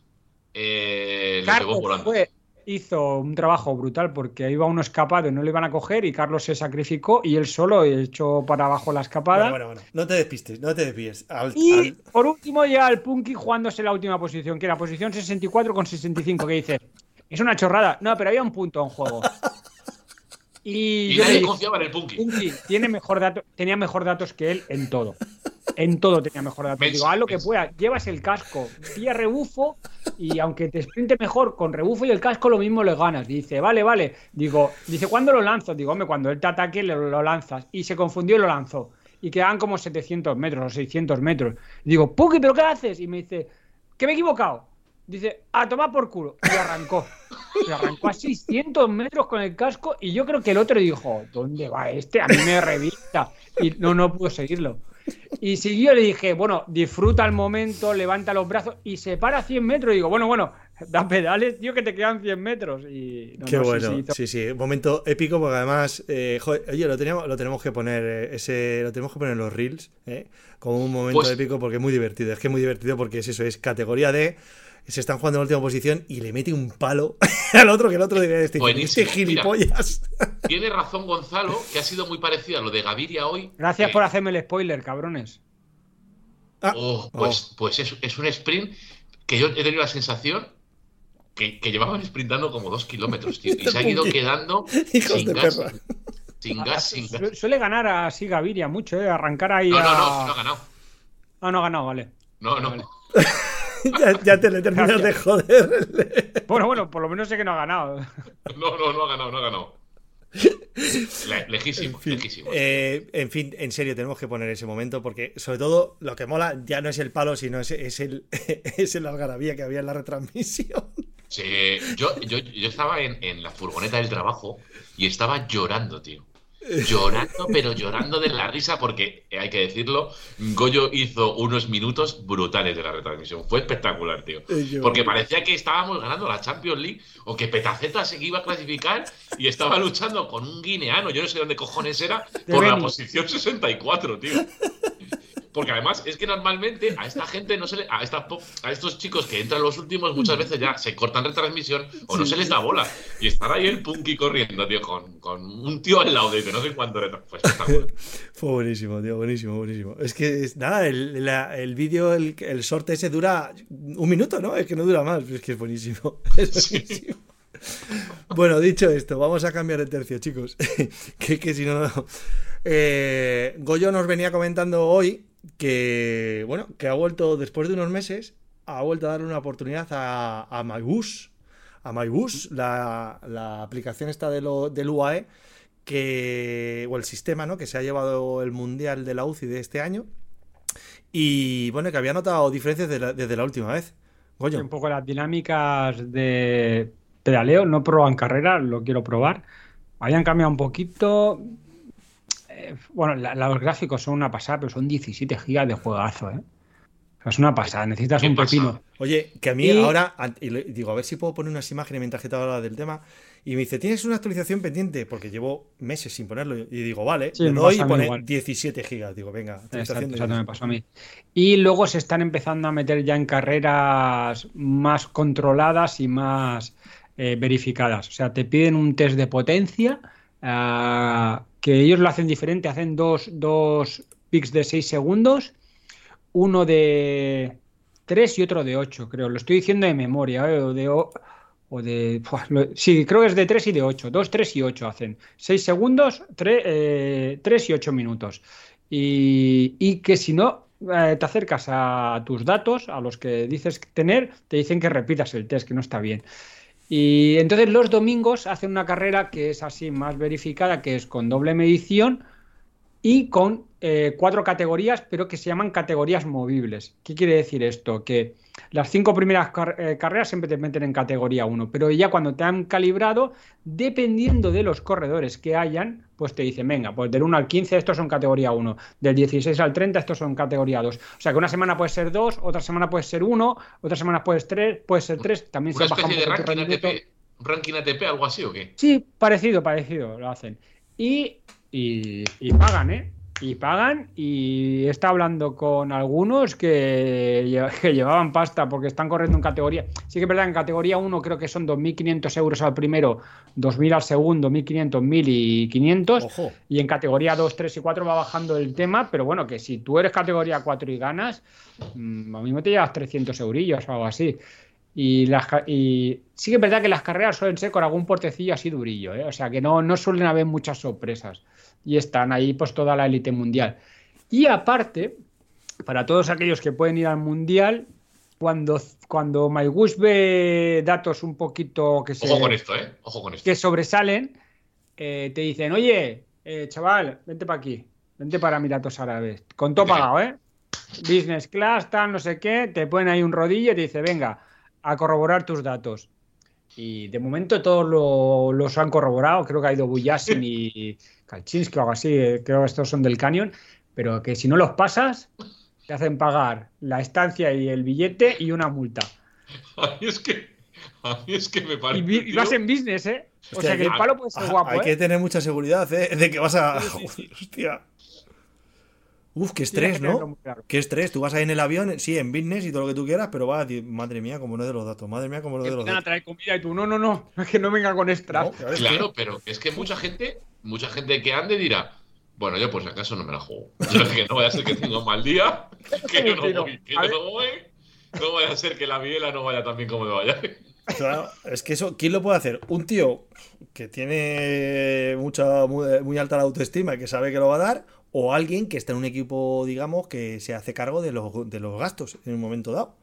A: eh,
C: Carlos fue hizo un trabajo brutal porque iba uno escapado y no le iban a coger y Carlos se sacrificó y él solo echó para abajo la escapada.
B: Bueno, bueno, bueno. No te despistes, no te desvíes. Al,
C: y al... por último llega el Punky jugándose la última posición, que era posición 64 con 65, que dice, es una chorrada. No, pero había un punto en juego.
A: Y, y nadie dije, confiaba en el Punky.
C: Punky tiene mejor dato, tenía mejor datos que él en todo. En todo tenía mejor datos. Digo, haz lo que puedas, llevas el casco, pilla rebufo y aunque te sprinte mejor con rebufo y el casco, lo mismo le ganas. Dice, vale, vale. Digo, dice, ¿cuándo lo lanzo? Digo, hombre, cuando él te ataque, lo, lo lanzas. Y se confundió y lo lanzó. Y quedaban como 700 metros o 600 metros. Digo, Punky, ¿pero qué haces? Y me dice, que me he equivocado. Dice, a tomar por culo. Y arrancó. Y arrancó a 600 metros con el casco. Y yo creo que el otro dijo, ¿dónde va este? A mí me revista. Y no, no pudo seguirlo. Y siguió, le dije, bueno, disfruta el momento, levanta los brazos y se para a 100 metros. Y digo, bueno, bueno, da pedales, tío, que te quedan 100 metros. Y,
B: no, Qué no, bueno, sí, sí, sí, un momento épico porque además, eh, joder, oye, lo tenemos, lo tenemos que poner, eh, ese, lo tenemos que poner en los reels, eh, como un momento pues... épico porque es muy divertido. Es que es muy divertido porque es eso, es categoría de se están jugando en la última posición y le mete un palo al otro que el otro debe decir, este gilipollas.
A: Mira, tiene razón Gonzalo, que ha sido muy parecido a lo de Gaviria hoy.
C: Gracias eh, por hacerme el spoiler, cabrones.
A: Ah, oh, pues, oh. pues es, es, un sprint que yo he tenido la sensación que, que llevaban sprintando como dos kilómetros, tío, y se ha ido quedando sin gas, sin gas, sin gas.
C: Suele ganar así Gaviria mucho, ¿eh? Arrancar ahí
A: no,
C: a...
A: No, no, no ha ganado.
C: No, no ha ganado, vale.
A: No, no.
C: Vale.
B: ya, ya, te le terminas Gracias. de joder.
C: Bueno, bueno, por lo menos sé que no ha ganado.
A: No, no, no ha ganado, no ha ganado. Lejísimo,
B: en fin,
A: lejísimo.
B: Eh, en fin, en serio, tenemos que poner ese momento porque, sobre todo, lo que mola ya no es el palo, sino es, es el, es el algarabía que había en la retransmisión.
A: Sí, yo, yo, yo estaba en, en la furgoneta del trabajo y estaba llorando, tío llorando, pero llorando de la risa, porque hay que decirlo, Goyo hizo unos minutos brutales de la retransmisión. Fue espectacular, tío. Porque parecía que estábamos ganando la Champions League o que Petaceta se iba a clasificar y estaba luchando con un guineano, yo no sé dónde cojones era, por la posición 64, tío. Porque además es que normalmente a esta gente no se le. A, esta, a estos chicos que entran los últimos, muchas veces ya se cortan retransmisión o no se les da bola. Y estar ahí el punky corriendo, tío, con, con un tío al lado de que no sé cuánto. Pues
B: Fue buenísimo, tío, buenísimo, buenísimo. Es que nada, el, la, el vídeo, el, el sorte ese dura un minuto, ¿no? Es que no dura más, es que es buenísimo. Es buenísimo. Sí. Bueno, dicho esto, vamos a cambiar de tercio, chicos. que, que si no. Eh, Goyo nos venía comentando hoy que, bueno, que ha vuelto después de unos meses, ha vuelto a dar una oportunidad a, a MyBus, a MyBus, la, la aplicación esta de lo, del UAE, que, o el sistema, ¿no? Que se ha llevado el Mundial de la UCI de este año. Y bueno, que había notado diferencias desde la última vez.
C: Un poco las dinámicas de pedaleo, no probo en carrera, lo quiero probar. Habían cambiado un poquito, bueno, la, los gráficos son una pasada, pero son 17 gigas de juegazo, ¿eh? O sea, es una pasada, necesitas un pepino.
B: Oye, que a mí y... ahora, y digo, a ver si puedo poner unas imágenes mientras que te habla del tema. Y me dice, ¿tienes una actualización pendiente? Porque llevo meses sin ponerlo. Y digo, vale, sí, le doy y pone igual. 17 gigas. Digo, venga,
C: actualización exacto, me pasó a mí. Y luego se están empezando a meter ya en carreras más controladas y más eh, verificadas. O sea, te piden un test de potencia. Uh, que ellos lo hacen diferente, hacen dos, dos pics de 6 segundos, uno de 3 y otro de 8, creo. Lo estoy diciendo de memoria, ¿eh? o de... O de sí, creo que es de 3 y de 8. 2, 3 y 8 hacen. 6 segundos, 3, eh, 3 y 8 minutos. Y, y que si no, eh, te acercas a tus datos, a los que dices tener, te dicen que repitas el test, que no está bien. Y entonces los domingos hacen una carrera que es así más verificada, que es con doble medición y con eh, cuatro categorías, pero que se llaman categorías movibles. ¿Qué quiere decir esto? Que las cinco primeras eh, carreras siempre te meten en categoría 1, pero ya cuando te han calibrado, dependiendo de los corredores que hayan, pues te dicen, venga, pues del 1 al 15 estos son categoría 1, del 16 al 30 estos son categoría 2. O sea que una semana puede ser 2, otra semana puede ser 1, otra semana puede ser 3, puede ser 3, también
A: ¿Una
C: se
A: especie de ranking ATP, ranking ATP, algo así o qué?
C: Sí, parecido, parecido, lo hacen. Y, y, y pagan, ¿eh? y pagan y está hablando con algunos que, que, llevaban pasta porque están corriendo en categoría. Sí que es verdad, en categoría 1 creo que son 2.500 euros al primero, 2.000 al segundo, 1.500, 1.000 y 500.
B: Ojo.
C: Y en categoría 2, 3 y 4 va bajando el tema, pero bueno, que si tú eres categoría 4 y ganas, mmm, a mismo te llevas 300 eurillos o algo así. Y, las, y sí que es verdad que las carreras suelen ser con algún portecillo así durillo, ¿eh? o sea que no, no suelen haber muchas sorpresas y están ahí pues toda la élite mundial. Y aparte, para todos aquellos que pueden ir al mundial, cuando, cuando MyGush ve datos un poquito que, se,
A: Ojo con esto, ¿eh? Ojo con esto.
C: que sobresalen, eh, te dicen, oye, eh, chaval, vente para aquí, vente para Emiratos Árabes, con todo pagado, ¿eh? Business class, tal, no sé qué, te ponen ahí un rodillo y te dice, venga, a corroborar tus datos. Y de momento todos lo, los han corroborado, creo que ha ido Buyasin y Kalchinsky o algo así, eh, creo que estos son del Canyon, pero que si no los pasas, te hacen pagar la estancia y el billete y una multa.
A: A mí es que, a mí es que me parece.
C: Y, y vas en business, ¿eh? O sea que el palo puede ser guapo.
B: Hay
C: ¿eh?
B: que tener mucha seguridad, ¿eh? De que vas a. Hostia. Uf, qué estrés, ¿no? Claro. Qué estrés. Tú vas ahí en el avión, sí, en business y todo lo que tú quieras, pero va, madre mía, como no de los datos, madre mía, como no de los datos.
C: a traer comida y tú, no, no, no, es que no venga con extras. No,
A: claro, pero es que mucha gente, mucha gente que ande dirá, bueno, yo por si acaso no me la juego. Yo que no vaya a ser que tenga un mal día, que yo no voy, que yo no voy, no vaya a ser que la biela no vaya tan bien como me vaya.
B: Claro, es que eso, ¿quién lo puede hacer? Un tío que tiene mucha, muy, alta la autoestima y que sabe que lo va a dar, o alguien que está en un equipo, digamos, que se hace cargo de los, de los gastos en un momento dado.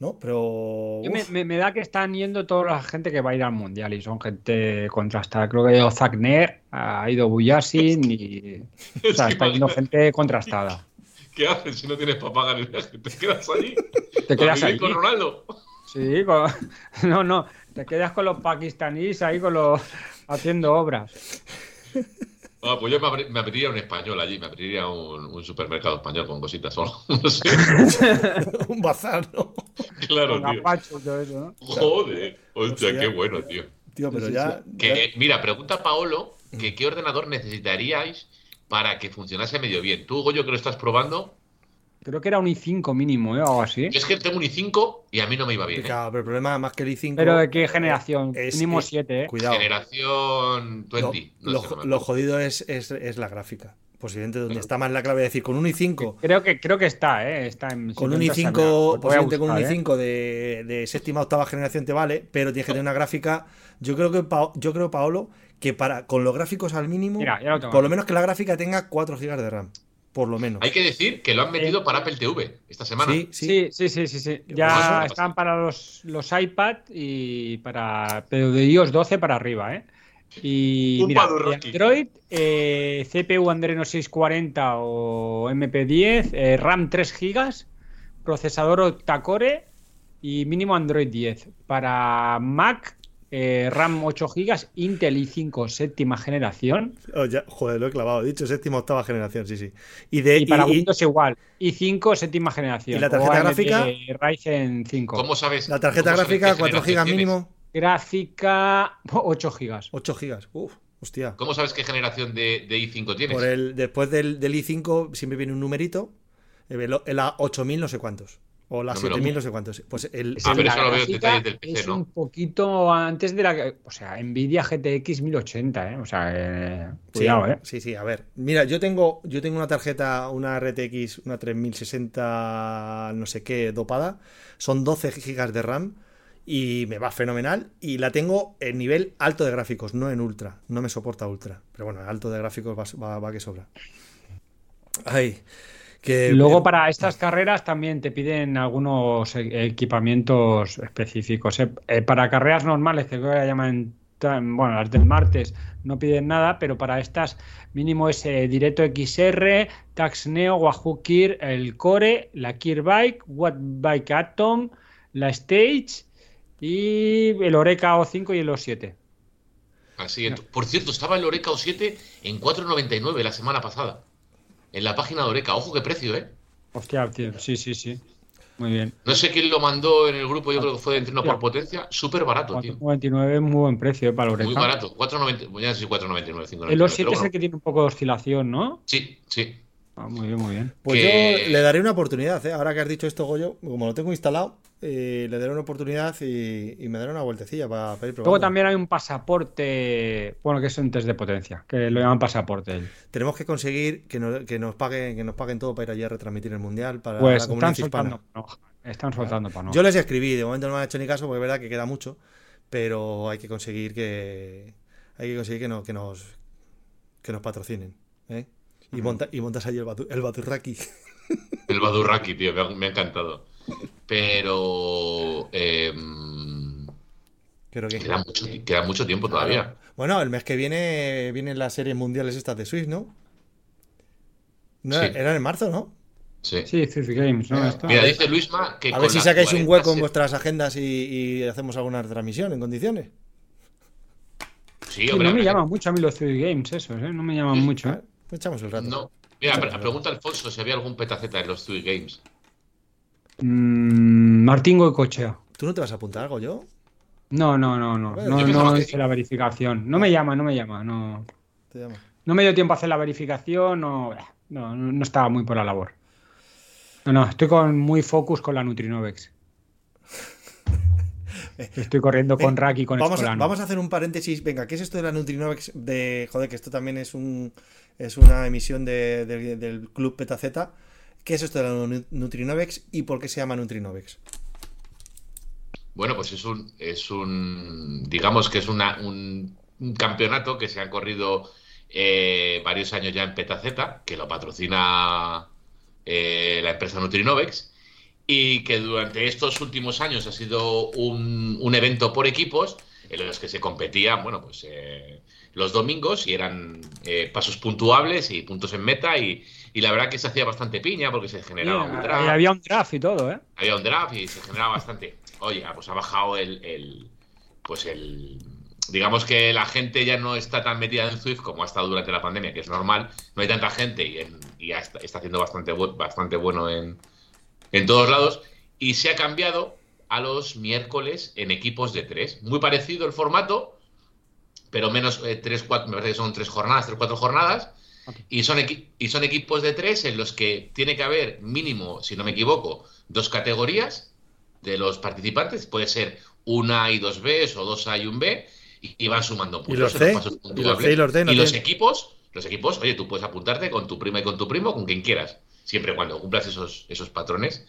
B: ¿No? Pero.
C: Me, me, me, da que están yendo toda la gente que va a ir al mundial y son gente contrastada. Creo que ha ido Zagner, ha ido Buyasin y. o sea, está yendo gente contrastada.
A: ¿Qué haces si no tienes para pagar el viaje? ¿Te quedas allí?
C: ¿Te quedas allí?
A: con Ronaldo?
C: Sí, con... no, no. Te quedas con los pakistaníes ahí con los haciendo obras.
A: Ah, pues yo me, me, abriría un español allí, me abriría un, un supermercado español con cositas solo. No sé.
B: un bazar, ¿no?
A: Claro,
C: con
A: tío.
C: Apacho, todo eso, ¿no?
A: Joder, hostia, qué bueno, tío.
B: Tío, pero ya.
A: Que, mira, pregunta Paolo que qué ordenador necesitaríais para que funcionase medio bien. Tú, Goyo, que lo estás probando.
C: Creo que era un i5 mínimo, ¿eh? O algo así.
A: Es que tengo un i5 y a mí no me iba bien.
B: Claro, ¿eh? pero el problema más que el i5.
C: ¿Pero de qué generación? Es, mínimo 7, ¿eh?
B: Cuidado.
A: Generación 20.
B: Lo, no sé, lo, lo jodido es, es, es, la gráfica. Posiblemente donde está más la clave de decir, con un i5.
C: Creo que, creo que está, ¿eh? Está en
B: con un i5, posiblemente con un i5 ¿eh? de, de séptima octava generación te vale, pero tienes que tener una gráfica. Yo creo que yo creo, Paolo, que para con los gráficos al mínimo,
C: Mira, lo
B: por lo menos que la gráfica tenga 4 GB de RAM por lo menos.
A: Hay que decir que lo han metido eh, para Apple TV esta semana.
C: Sí, sí, sí, sí, sí, sí. Ya están para los, los iPad y para pero de iOS 12 para arriba, ¿eh? Y
A: Un
C: mira, Android, eh, CPU Adreno 640 o MP10, eh, RAM 3 GB, procesador octa-core y mínimo Android 10. Para Mac, eh, RAM 8 GB, Intel i5 séptima generación.
B: Oh, ya, joder, lo he clavado, he dicho séptima octava generación, sí, sí. Y, de,
C: y para y, Windows igual, i5 séptima generación.
B: ¿Y la tarjeta gráfica?
C: Ryzen 5.
A: ¿Cómo sabes?
B: La tarjeta gráfica, 4 GB mínimo.
C: Gráfica, 8 GB.
B: 8 GB, uff. Hostia.
A: ¿Cómo sabes qué generación de, de i5 tienes?
B: Por el, después del, del, i5 siempre viene un numerito. La 8000 no sé cuántos. O la 7000, no sé cuántos. Pues el,
A: ah, pero eso lo veo en detalles del PC,
C: es
A: ¿no?
C: un poquito antes de la. O sea, Nvidia GTX 1080, ¿eh? O sea, eh, cuidado,
B: sí,
C: ¿eh?
B: Sí, sí, a ver. Mira, yo tengo, yo tengo una tarjeta, una RTX, una 3060, no sé qué, dopada. Son 12 GB de RAM y me va fenomenal. Y la tengo en nivel alto de gráficos, no en ultra. No me soporta ultra. Pero bueno, alto de gráficos va, va, va que sobra. Ay. Que,
C: Y luego para estas carreras también te piden algunos e- equipamientos específicos. ¿eh? Eh, para carreras normales, que creo que la llaman, tan- bueno, las del martes no piden nada, pero para estas mínimo es eh, Directo XR, Tax Neo, Wahoo Kir, el Core, la Kir Bike, Watt Bike Atom, la Stage y el Oreca O5 y el O7.
A: Así es. Por cierto, estaba el Oreca O7 en 4.99 la semana pasada. En la página de Oreca. Ojo qué precio, ¿eh?
C: Hostia, tío, sí, sí, sí. Muy bien.
A: No sé quién lo mandó en el grupo, yo creo que fue de entreno por potencia. Súper barato, tío.
C: 4,99 es muy buen precio eh, para el
A: Muy
C: Oreca.
A: barato. 4.90. Bueno, ya sé si 4.99, 5.99.
C: El O7
A: pero
C: es el que tiene un poco de oscilación, ¿no?
A: Sí, sí.
C: Ah, muy bien, muy bien.
B: Pues
A: que-
B: yo le daré una oportunidad, ¿eh? Ahora que has dicho esto, Goyo, como lo tengo instalado, eh, le daré una oportunidad y, y me daré una vueltecilla para, para ir probando.
C: Luego también hay un pasaporte, bueno, que es un test de potencia, que lo llaman pasaporte.
B: Tenemos que conseguir que nos, que nos paguen, que nos paguen todo para ir allí a retransmitir el mundial para
C: Pues
B: la comunidad
C: están
B: hispana.
C: soltando Están soltando panoja.
B: Yo les escribí, de momento no me han hecho ni caso, porque es verdad que queda mucho, pero hay que conseguir que hay que conseguir que, no, que nos que nos patrocinen, ¿eh? Y, monta- y montas allí el, batu- el baturraki.
A: El Badurraki, tío, me ha, me ha encantado. Pero.
B: Creo que
A: queda, mucho, queda mucho tiempo todavía.
B: Claro. Bueno, el mes que viene vienen las series mundiales estas de Swift, ¿no? No,
A: Sí.
B: Eran en marzo, ¿no?
A: Sí.
C: Sí, Games, ¿no?
A: Mira, dice Luisma que.
B: A
A: con
B: ver si sacáis un
A: 40
B: hueco en
A: se-
B: vuestras agendas y, y hacemos alguna transmisión en condiciones.
A: Sí,
C: Sí,
A: hombre,
C: no me llaman mucho a mí los Fifth Games, esos, ¿eh? No me llaman mucho.
B: Ah, pues echamos el rato.
A: No. Mira, pre- pregunta Alfonso si había algún petaceta en los Three Games.
C: Mm, Martín Goicochea.
B: ¿Tú no te vas a apuntar algo yo?
C: No, no, no, no.
B: Bueno,
C: No, no hice la verificación. No me llama, no me llama. No,
B: Te
C: no me dio tiempo a hacer la verificación. No, no, no estaba muy por la labor. No, no, estoy con muy focus con la Nutrinovex. Estoy corriendo con
B: Ven,
C: Rack y con
B: vamos, a, vamos a hacer un paréntesis. Venga, ¿qué es esto de la Nutrinovex? De, joder, que esto también es un es una emisión de- de- del club Petaceta. ¿Qué es esto de la Nu- Nutrinovex y por qué se llama Nutrinovex?
A: Bueno, pues es un, es un, digamos que es una- un, un campeonato que se ha corrido eh, varios años ya en Petaceta, que lo patrocina eh, la empresa Nutrinovex, y que durante estos últimos años ha sido un, un evento por equipos en los que se competían, bueno, pues eh, los domingos y eran eh, pasos puntuables y puntos en meta y, y la verdad que se hacía bastante piña porque se generaba un
C: ahí
A: draft
C: había un draft y todo, ¿eh?
A: había un draft y se generaba bastante. Oye, ah, pues ha bajado el, el- pues el, digamos que la gente ya no está tan metida en Swift como ha estado durante la pandemia, que es normal. No hay tanta gente y, en- y está, está haciendo bastante, bastante bueno en, en todos lados. Y se ha cambiado a los miércoles en equipos de tres. Muy parecido el formato, pero menos eh, tres, cuatro, me parece que son tres jornadas, tres, cuatro jornadas. Y son, y son equipos de tres en los que tiene que haber mínimo, si no me equivoco, dos categorías de los participantes. Puede ser una y dos B o dos A y un B. Y, y van sumando puntos
B: los
A: en
B: C? ¿Y los. C y los D no
A: Y los equipos, los equipos, oye, tú puedes apuntarte con tu prima y con tu primo, con quien quieras, siempre y cuando cumplas esos, esos patrones.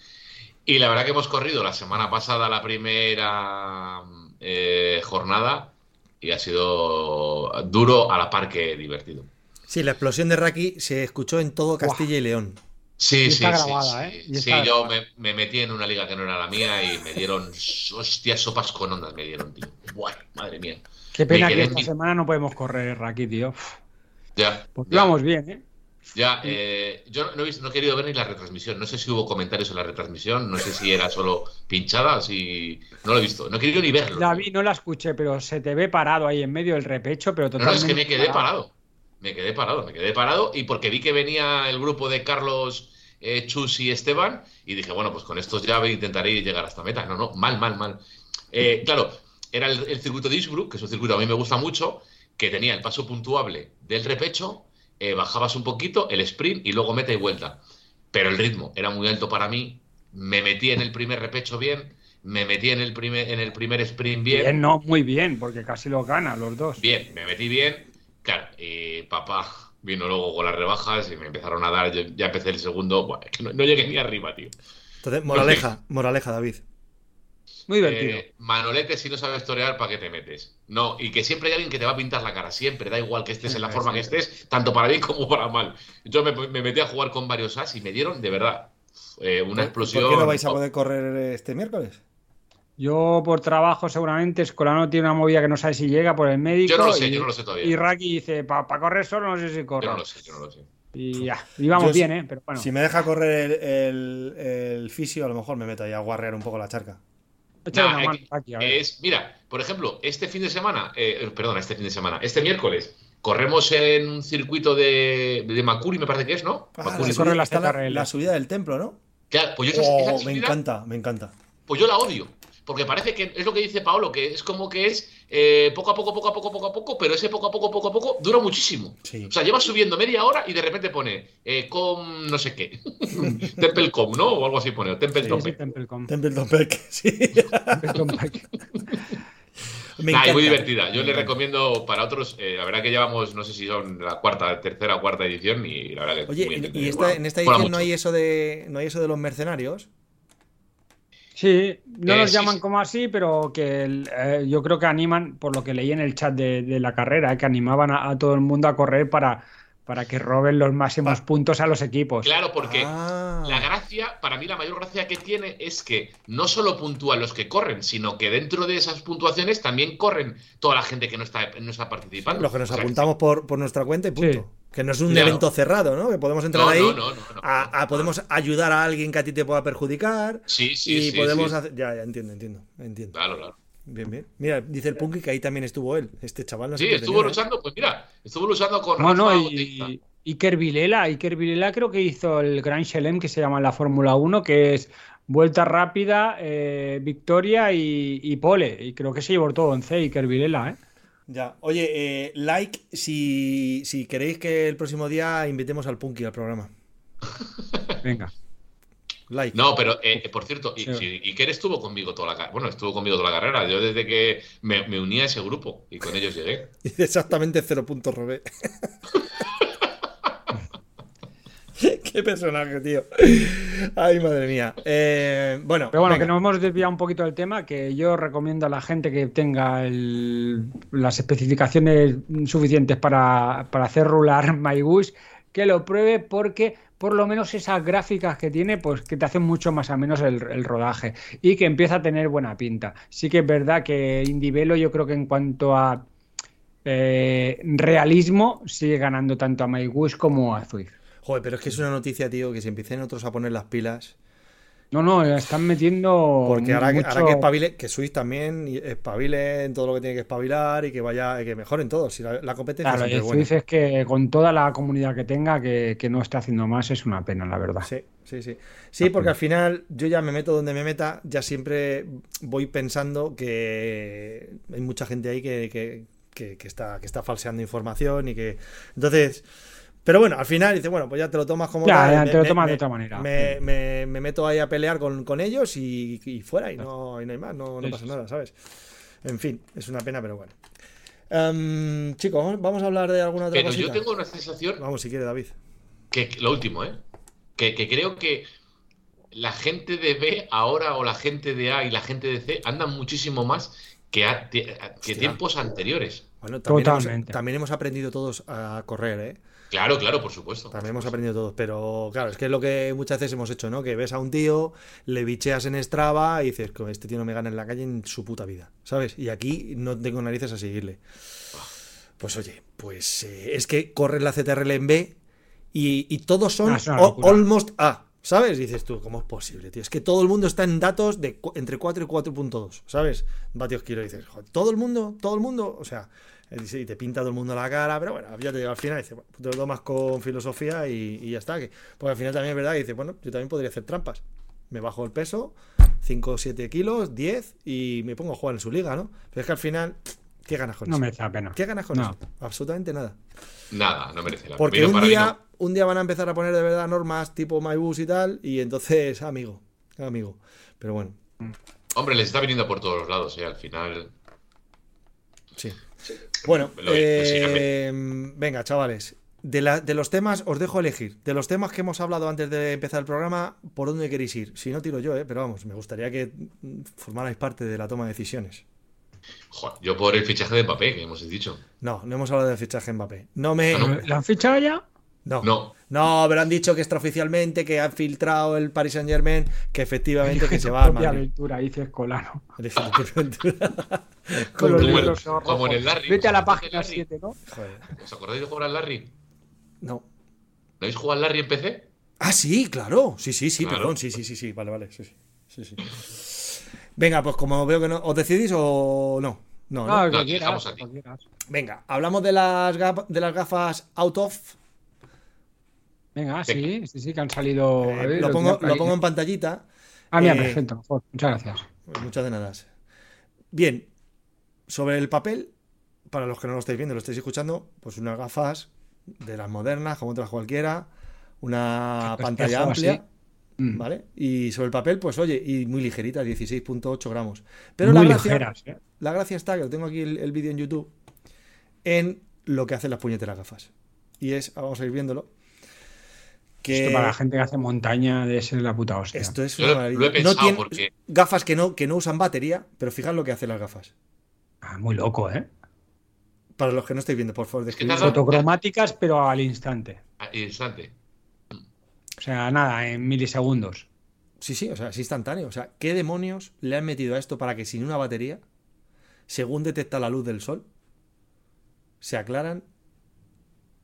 A: Y la verdad que hemos corrido la semana pasada la primera eh, jornada y ha sido duro a la par que divertido.
B: Sí, la explosión de Raki se escuchó en todo Castilla y León.
A: Sí,
C: Y
A: sí, sí,
C: grabada,
A: sí.
C: ¿eh?
A: Sí, yo me, me metí en una liga que no era la mía y me dieron, hostias, sopas con ondas me dieron, tío. Buah, madre mía.
C: Qué pena que esta semana no podemos correr, Raki, tío.
A: Ya,
C: Porque
A: ya,
C: vamos bien, ¿eh?
A: Ya, eh, yo no he, visto- no he querido ver ni la retransmisión. No sé si hubo comentarios en la retransmisión, no sé si era solo pinchada, si... No lo he visto, no he querido ni verlo.
C: La vi, no la escuché, pero se te ve parado ahí en medio del repecho, pero
A: No, no,
C: totalmente.
A: es que me quedé parado. Me quedé parado, me quedé parado y porque vi que venía el grupo de Carlos, eh, Chus y Esteban y dije, bueno, pues con estos ya intentaré llegar hasta meta. No, no, mal, mal, mal. Eh, claro, era el, el circuito de Innsbruck, que es un circuito que a mí me gusta mucho, que tenía el paso puntuable del repecho, eh, bajabas un poquito, el sprint y luego meta y vuelta. Pero el ritmo era muy alto para mí me metí en el primer repecho bien, me metí en el primer, en el primer sprint bien.
C: no, muy bien, porque casi lo gana los dos.
A: Bien, me metí bien. Claro, y papá vino luego con las rebajas y me empezaron a dar, ya empecé el segundo, bueno, es que no, llegué ni arriba, tío.
B: Entonces, moraleja, moraleja, David.
C: Muy divertido.
A: Eh, Manolete, si no sabes torear, ¿para qué te metes? No, y que siempre hay alguien que te va a pintar la cara, siempre, da igual que estés en la forma que estés, tanto para bien como para mal. Yo me, metí a jugar con varios as y me dieron, de verdad, eh, una explosión. ¿Por
B: qué no vais a poder correr este miércoles?
C: Yo por trabajo seguramente Escolano tiene una movida que no sabe si llega por el médico.
A: Yo no lo sé, yo no lo sé todavía.
C: Y Raki dice, para correr solo no sé si corre.
A: Yo no lo sé, yo no lo sé.
C: Y ya, íbamos bien, ¿eh? Pero bueno.
B: Si me deja correr el, el, fisio, a lo mejor me meto ahí a guarrear un poco la charca.
A: Es, mira, por ejemplo, este fin de semana, eh, perdón, este fin de semana, este miércoles, corremos en un circuito de, de Macuri, me parece que es, ¿no?
B: Ah, corre la, la, subida del templo, ¿no?
A: Claro, pues yo
B: oh, me encanta, me encanta.
A: Pues yo la odio porque parece que es lo que dice Paolo, que es como que es eh, poco a poco, poco a poco, poco a poco, pero ese poco a poco, poco a poco dura muchísimo. O sea, lleva subiendo media hora y de repente pone eh, com no sé qué. Templecom, ¿no? O algo así pone. Temple sí,
B: Templecom. Temple sí.
A: Me es muy divertida. Yo le recomiendo para otros, eh, la verdad que llevamos, no sé si son la cuarta, tercera o cuarta edición y la verdad que
B: Oye, ¿y en esta edición no hay eso de no hay eso de los mercenarios?
C: Sí, no los llaman como así, pero que eh, yo creo que animan, por lo que leí en el chat de, la carrera, que animaban a, todo el mundo a correr para, para que roben los máximos puntos a los equipos.
A: Claro, porque ah. la gracia, para mí la mayor gracia que tiene es que no solo puntúan los que corren, sino que dentro de esas puntuaciones también corren toda la gente que no está, no está participando.
B: Los que nos apuntamos por, por, nuestra cuenta y punto. Que no es un evento cerrado, ¿no? Que podemos entrar ahí, a, podemos ayudar a alguien que a ti te pueda perjudicar.
A: Sí, sí,
B: y podemos hacer. Ya, ya entiendo, entiendo, entiendo.
A: Claro, claro.
B: Bien, bien. Mira, dice el Punky que ahí también estuvo él. Este chaval no
A: Sí, estuvo luchando, pues mira, estuvo luchando con.
C: No, no, y, Iker Vilela. Iker Vilela creo que hizo el Grand Chelem que se llama la Fórmula 1, que es vuelta rápida, eh, victoria y, pole. Y creo que se llevó todo en C, Iker Vilela, ¿eh?
B: Ya. Oye, eh, like si, si queréis que el próximo día invitemos al Punky al programa.
C: Venga.
B: Like.
A: No, pero eh, por cierto, sí. Iker estuvo conmigo toda la carrera. Bueno, estuvo conmigo toda la carrera. Yo desde que me, me uní a ese grupo y con ellos llegué.
B: Exactamente cero puntos, Robé. Qué personaje, tío. Ay, madre mía. Eh, bueno,
C: pero bueno, que nos hemos desviado un poquito del tema, que yo recomiendo a la gente que tenga las especificaciones suficientes para, hacer rular MyGush, que lo pruebe porque por lo menos esas gráficas que tiene, pues que te hacen mucho más o menos el, rodaje y que empieza a tener buena pinta. Sí que es verdad que Indivelo yo creo que en cuanto a eh, realismo sigue ganando tanto a MyGush como a Zwift.
B: Joder, pero es que es una noticia, tío, que se empiecen otros a poner las pilas.
C: No, no, están metiendo.
B: Porque ahora, que, ahora que espabile, que Swiss también espabile en todo lo que tiene que espabilar y que vaya, que mejoren todo. Si la, competencia
C: claro, es Swiss es que con toda la comunidad que tenga, que, no esté haciendo más, es una pena, la verdad.
B: Sí, sí, sí. Sí, porque al final yo ya me meto donde me meta, ya siempre voy pensando que hay mucha gente ahí que, que está, que está falseando información y que. Entonces. Pero bueno, al final dice, bueno, pues ya te lo tomas como.
C: Ya, te lo tomas de otra manera.
B: Me, meto ahí a pelear con, ellos y, fuera, y no, no hay más, no, pasa nada, ¿sabes? En fin, es una pena, pero bueno. Em, chicos, vamos a hablar de alguna otra
A: cosa. Pero yo tengo una sensación.
B: Vamos, si quiere, David.
A: Que, lo último, ¿eh? Que, creo que la gente de B ahora o la gente de A y la gente de C andan muchísimo más que, que tiempos anteriores.
B: Bueno, también también hemos aprendido todos a correr, ¿eh?
A: Claro, claro, por supuesto.
B: También hemos aprendido todos, pero claro, es que es lo que muchas veces hemos hecho, ¿no? Que ves a un tío, le bicheas en Strava y dices, este tío no me gana en la calle en su puta vida, ¿sabes? Y aquí no tengo narices a seguirle. Pues oye, pues eh, es que corre la CTRL en B y, todos son ah, almost A, ¿sabes? dices tú, ¿cómo es posible, tío? Es que todo el mundo está en datos de entre 4 y 4.2, ¿sabes? Vatios kilo, dices, todo el mundo, todo el mundo, o sea, y te pinta todo el mundo la cara, pero bueno, ya te digo, al final dice, bueno, te lo tomas con filosofía y, ya está. Que, porque al final también es verdad que dice, bueno, yo también podría hacer trampas. Me bajo el peso, 5 o 7 kilos, 10 y me pongo a jugar en su liga, ¿no? Pero es que al final, ¿qué ganas con
C: eso?
B: No
C: merece la pena.
B: ¿Qué ganas con eso? Absolutamente nada.
A: Nada, no merece la pena.
B: Porque un día, un día van a empezar a poner de verdad normas tipo MyBus y tal, y entonces, amigo, amigo. Pero bueno.
A: Hombre, les está viniendo por todos los lados, ¿eh? Al final.
B: Sí. Bueno, eh, venga, chavales. De, la, de, los temas, os dejo elegir. De los temas que hemos hablado antes de empezar el programa, ¿por dónde queréis ir? Si no, tiro yo, ¿eh? pero vamos, me gustaría que formarais parte de la toma de decisiones.
A: yo por el fichaje de Mbappé, que hemos dicho.
B: No, no hemos hablado del fichaje de Mbappé. No me...
C: Ah, ¿Lo han fichado ya?
B: No. no. No, pero han dicho que extraoficialmente, que han filtrado el Paris Saint Germain, que efectivamente que se va a
C: Madrid. aventura, dice Escolano.
A: como, como, en el Larry.
C: Vete a la página 7, ¿no?
A: ¿Os acordáis de jugar al Larry?
B: No. ¿No
A: habéis jugado al Larry en PC?
B: Ah, sí, claro. Sí, sí, sí, perdón. Sí, sí, sí, sí. Vale, vale. Sí, sí. sí, Venga, pues como veo que no. ¿Os decidís o no?
C: No, no, no,
B: Venga, hablamos de las, de las gafas out of
C: Venga, sí, sí, sí, que han salido.
B: Eh, lo, pongo, lo, pongo, en pantallita.
C: Ah, mira, eh, perfecto. muchas gracias.
B: Muchas de nada. Bien, sobre el papel, para los que no lo estáis viendo, lo estáis escuchando, pues unas gafas de las modernas, como otras cualquiera, una pantalla amplia. Mm. ¿Vale? Y sobre el papel, pues oye, y muy ligerita, 16.8 gramos. Pero la gracia, ¿eh? la gracia está, que lo tengo aquí el, vídeo en YouTube, en lo que hacen las puñeteras gafas. Y es, vamos a ir viéndolo,
C: esto para la gente que hace montaña de ser la puta hostia.
B: Esto es una no tiene gafas que no, que no usan batería, pero fijad lo que hacen las gafas.
C: Ah, muy loco, ¿eh?
B: Para los que no estáis viendo, por favor,
C: describid. Fotocromáticas, pero al instante.
A: Al instante.
C: O sea, nada, en milisegundos.
B: Sí, sí, o sea, es instantáneo. O sea, ¿qué demonios le han metido a esto para que sin una batería, según detecta la luz del sol, se aclaran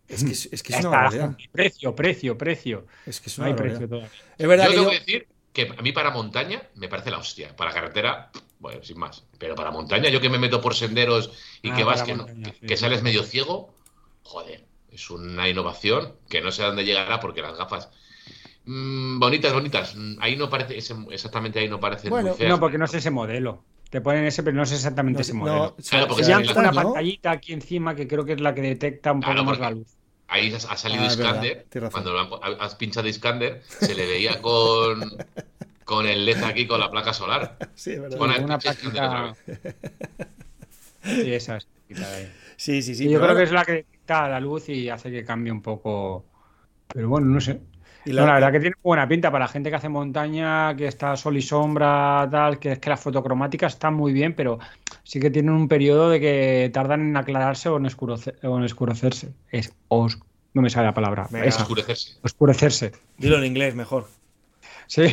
B: es que es, que es una barbaridad.
C: Precio, precio, precio.
B: Es que es una no hay precio todavía.
A: Es verdad yo tengo que decir que a mí para montaña me parece la hostia. Para carretera, bueno, sin más. Pero para montaña, yo que me meto por senderos y ah, que vas, que, que, sales medio ciego, joder, es una innovación que no sé a dónde llegará porque las gafas. Mmm, bonitas, bonitas. Ahí no parece, exactamente ahí no parece.
C: Bueno, no, porque no es ese modelo. Te ponen ese, pero no es exactamente ese modelo. claro, porque ya una pantallita aquí encima que creo que es la que detecta un poco más la luz.
A: Ahí ha salido ah, Iskander. Cuando has pinchado Iskander, se le veía con, con el LED aquí, con la placa solar.
B: Sí, es verdad.
C: una plaquita... Sí, esa es.
B: Sí, sí, sí.
C: yo creo que es la que detecta la luz y hace que cambie un poco. Pero bueno, no sé la... verdad que tiene buena pinta para la gente que hace montaña, que está sol y sombra, tal, que es que las fotocromáticas están muy bien, pero sí que tienen un periodo de que tardan en aclararse o en, oscurecerse. Es no me sale la palabra.
A: Oscurecerse.
C: Oscurecerse.
B: Dilo en inglés mejor.
C: Sí.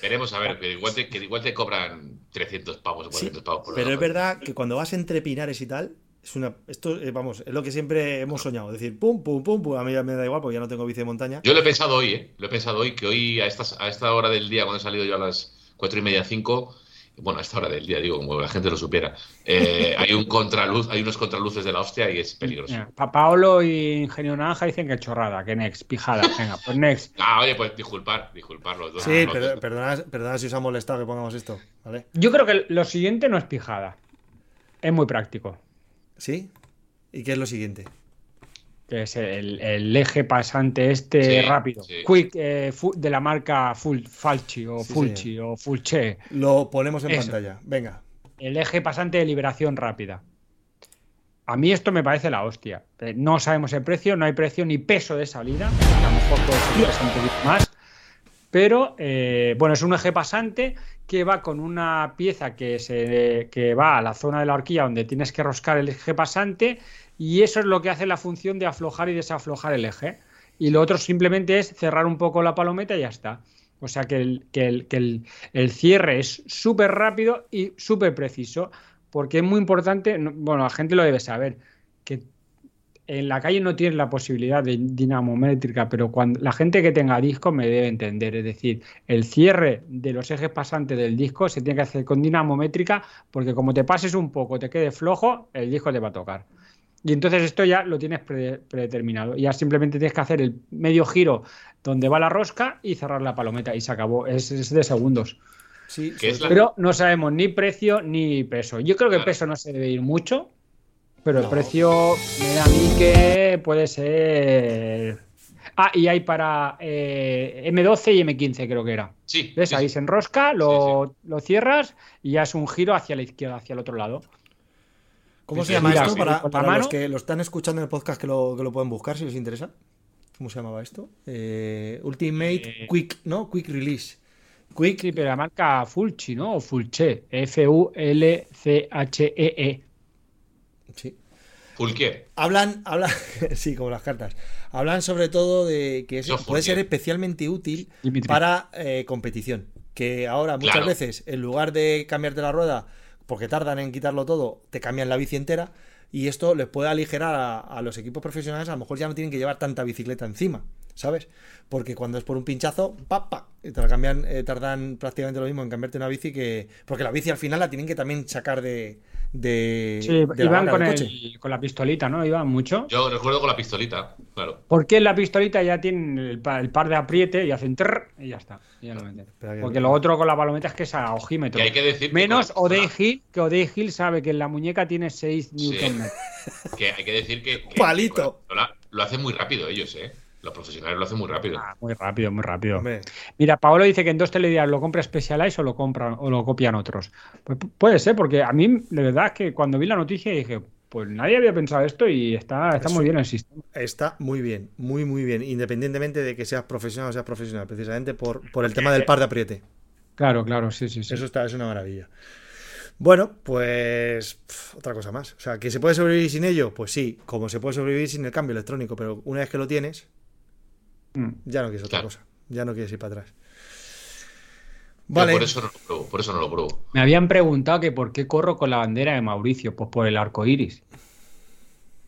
A: Queremos saber, que igual te, que igual te cobran 300 pavos, 400 pavos por
B: Pero es verdad que cuando vas entre pinares y tal, es una, esto, eh, vamos, es lo que siempre hemos soñado. Decir, pum, pum, pum, pum. A mí ya me da igual porque ya no tengo bici de montaña.
A: Yo lo he pensado hoy, ¿eh? Lo he pensado hoy, que hoy a, estas, a esta hora del día, cuando he salido yo a las cuatro y media, cinco, bueno, a esta hora del día, digo, como la gente lo supiera, eh, hay un contraluz, hay unos contraluces de la hostia y es peligroso.
C: Paolo y Ingenio Naranja dicen que chorrada, que next, pijada. Venga, pues next.
A: Ah, oye, pues disculpar, disculpar los dos.
B: Sí, perdona, si os ha molestado que pongamos esto, ¿vale?
C: Yo creo que lo siguiente no es pijada. Es muy práctico.
B: ¿Sí? ¿Y qué es lo siguiente?
C: Que es el, eje pasante este rápido. Quick eh, de la marca Full, Falchi o Fulci o Fulche.
B: Lo ponemos en pantalla. Venga.
C: El eje pasante de liberación rápida. A mí esto me parece la hostia. Eh, no sabemos el precio, no hay precio ni peso de salida. A lo mejor puede ser un poquito más. Pero eh, bueno, es un eje pasante que va con una pieza que, se, que va a la zona de la horquilla donde tienes que roscar el eje pasante y eso es lo que hace la función de aflojar y desaflojar el eje. Y lo otro simplemente es cerrar un poco la palometa y ya está. O sea que el, que el, que el, cierre es súper rápido y súper preciso, porque es muy importante, bueno, la gente lo debe saber, que en la calle no tienes la posibilidad de dinamométrica, pero cuando la gente que tenga disco me debe entender, es decir, el cierre de los ejes pasantes del disco se tiene que hacer con dinamométrica, porque como te pases un poco, te quede flojo, el disco te va a tocar. Y entonces esto ya lo tienes predeterminado. Ya simplemente tienes que hacer el medio giro donde va la rosca y cerrar la palometa y se acabó. Es, de segundos.
B: Sí,
C: Pero no sabemos ni precio ni peso. Yo creo que el peso no se debe ir mucho, pero el precio me da a mí que puede ser Ah, y hay para eh, M12 y M15, creo que era.
A: Sí.
C: ¿Ves?
A: sí,
C: Ahí
A: sí.
C: se enrosca, lo, lo cierras y ya es un giro hacia la izquierda, hacia el otro lado.
B: ¿Cómo se llama esto? Para, los que lo están escuchando en el podcast que lo, que lo pueden buscar si les interesa. ¿Cómo se llamaba esto? Eh, Ultimate
C: Eh,
B: Quick, ¿no? Quick Release. Quick.
C: Sí, pero la marca Fulci, ¿no? O Fulce. F-U-L-C-H-E-E.
B: Sí.
A: Fulquier.
B: Hablan, hablan, sí, como las cartas. Hablan sobre todo de que eso puede ser especialmente útil
C: Dimitri.
B: para eh, competición. Que ahora muchas
A: Claro.
B: veces, en lugar de cambiarte la rueda, porque tardan en quitarlo todo, te cambian la bici entera. Y esto les puede aligerar a, a los equipos profesionales, a lo mejor ya no tienen que llevar tanta bicicleta encima, ¿sabes? Porque cuando es por un pinchazo, pa, pa, y te la cambian, eh, tardan prácticamente lo mismo en cambiarte una bici que. Porque la bici al final la tienen que también sacar de. De,
C: Sí,
B: de
C: iban con,
B: del
C: el-
B: coche.
C: con la pistolita, ¿no? Iban mucho.
A: Yo recuerdo con la pistolita, claro.
C: Porque en la pistolita ya tienen el, pa- el par de apriete y hacen trrr y ya está. y ya lo meten. Porque lo otro con la palometa es que es a ojímetro.
A: Y hay que decir
C: Menos O'Day Hill, que O'Day Hill sabe que en la muñeca tiene 6
A: Sí.
C: Newton
A: Que hay que decir que, que-
B: Palito.
A: la lo hacen muy rápido ellos, ¿eh? Los profesionales lo hacen muy rápido.
C: Ah, muy rápido, muy rápido.
B: Hombre,
C: Mira, Paolo dice que en dos telediarios lo compra Specialized o lo compran o lo copian otros. Pues pu- puede ser, porque a mí, de verdad, es que cuando vi la noticia dije, pues nadie había pensado esto y está, está
B: Eso-
C: muy bien el sistema.
B: Está muy bien, muy, muy bien, independientemente de que seas profesional o seas profesional, precisamente por, por el tema del par de apriete.
C: Claro, claro, sí, sí, sí.
B: Eso está, es una maravilla. Bueno, pues otra cosa más. O sea, ¿que se puede sobrevivir sin ello? Pues sí, como se puede sobrevivir sin el cambio electrónico, pero una vez que lo tienes,
C: Mm.
B: ya no quieres otra
A: Claro.
B: cosa. Ya no quieres ir para atrás. Vale.
A: por eso no lo pruebo, por eso no lo pruebo.
C: Me habían preguntado que por qué corro con la bandera de Mauricio, pues por el arco iris.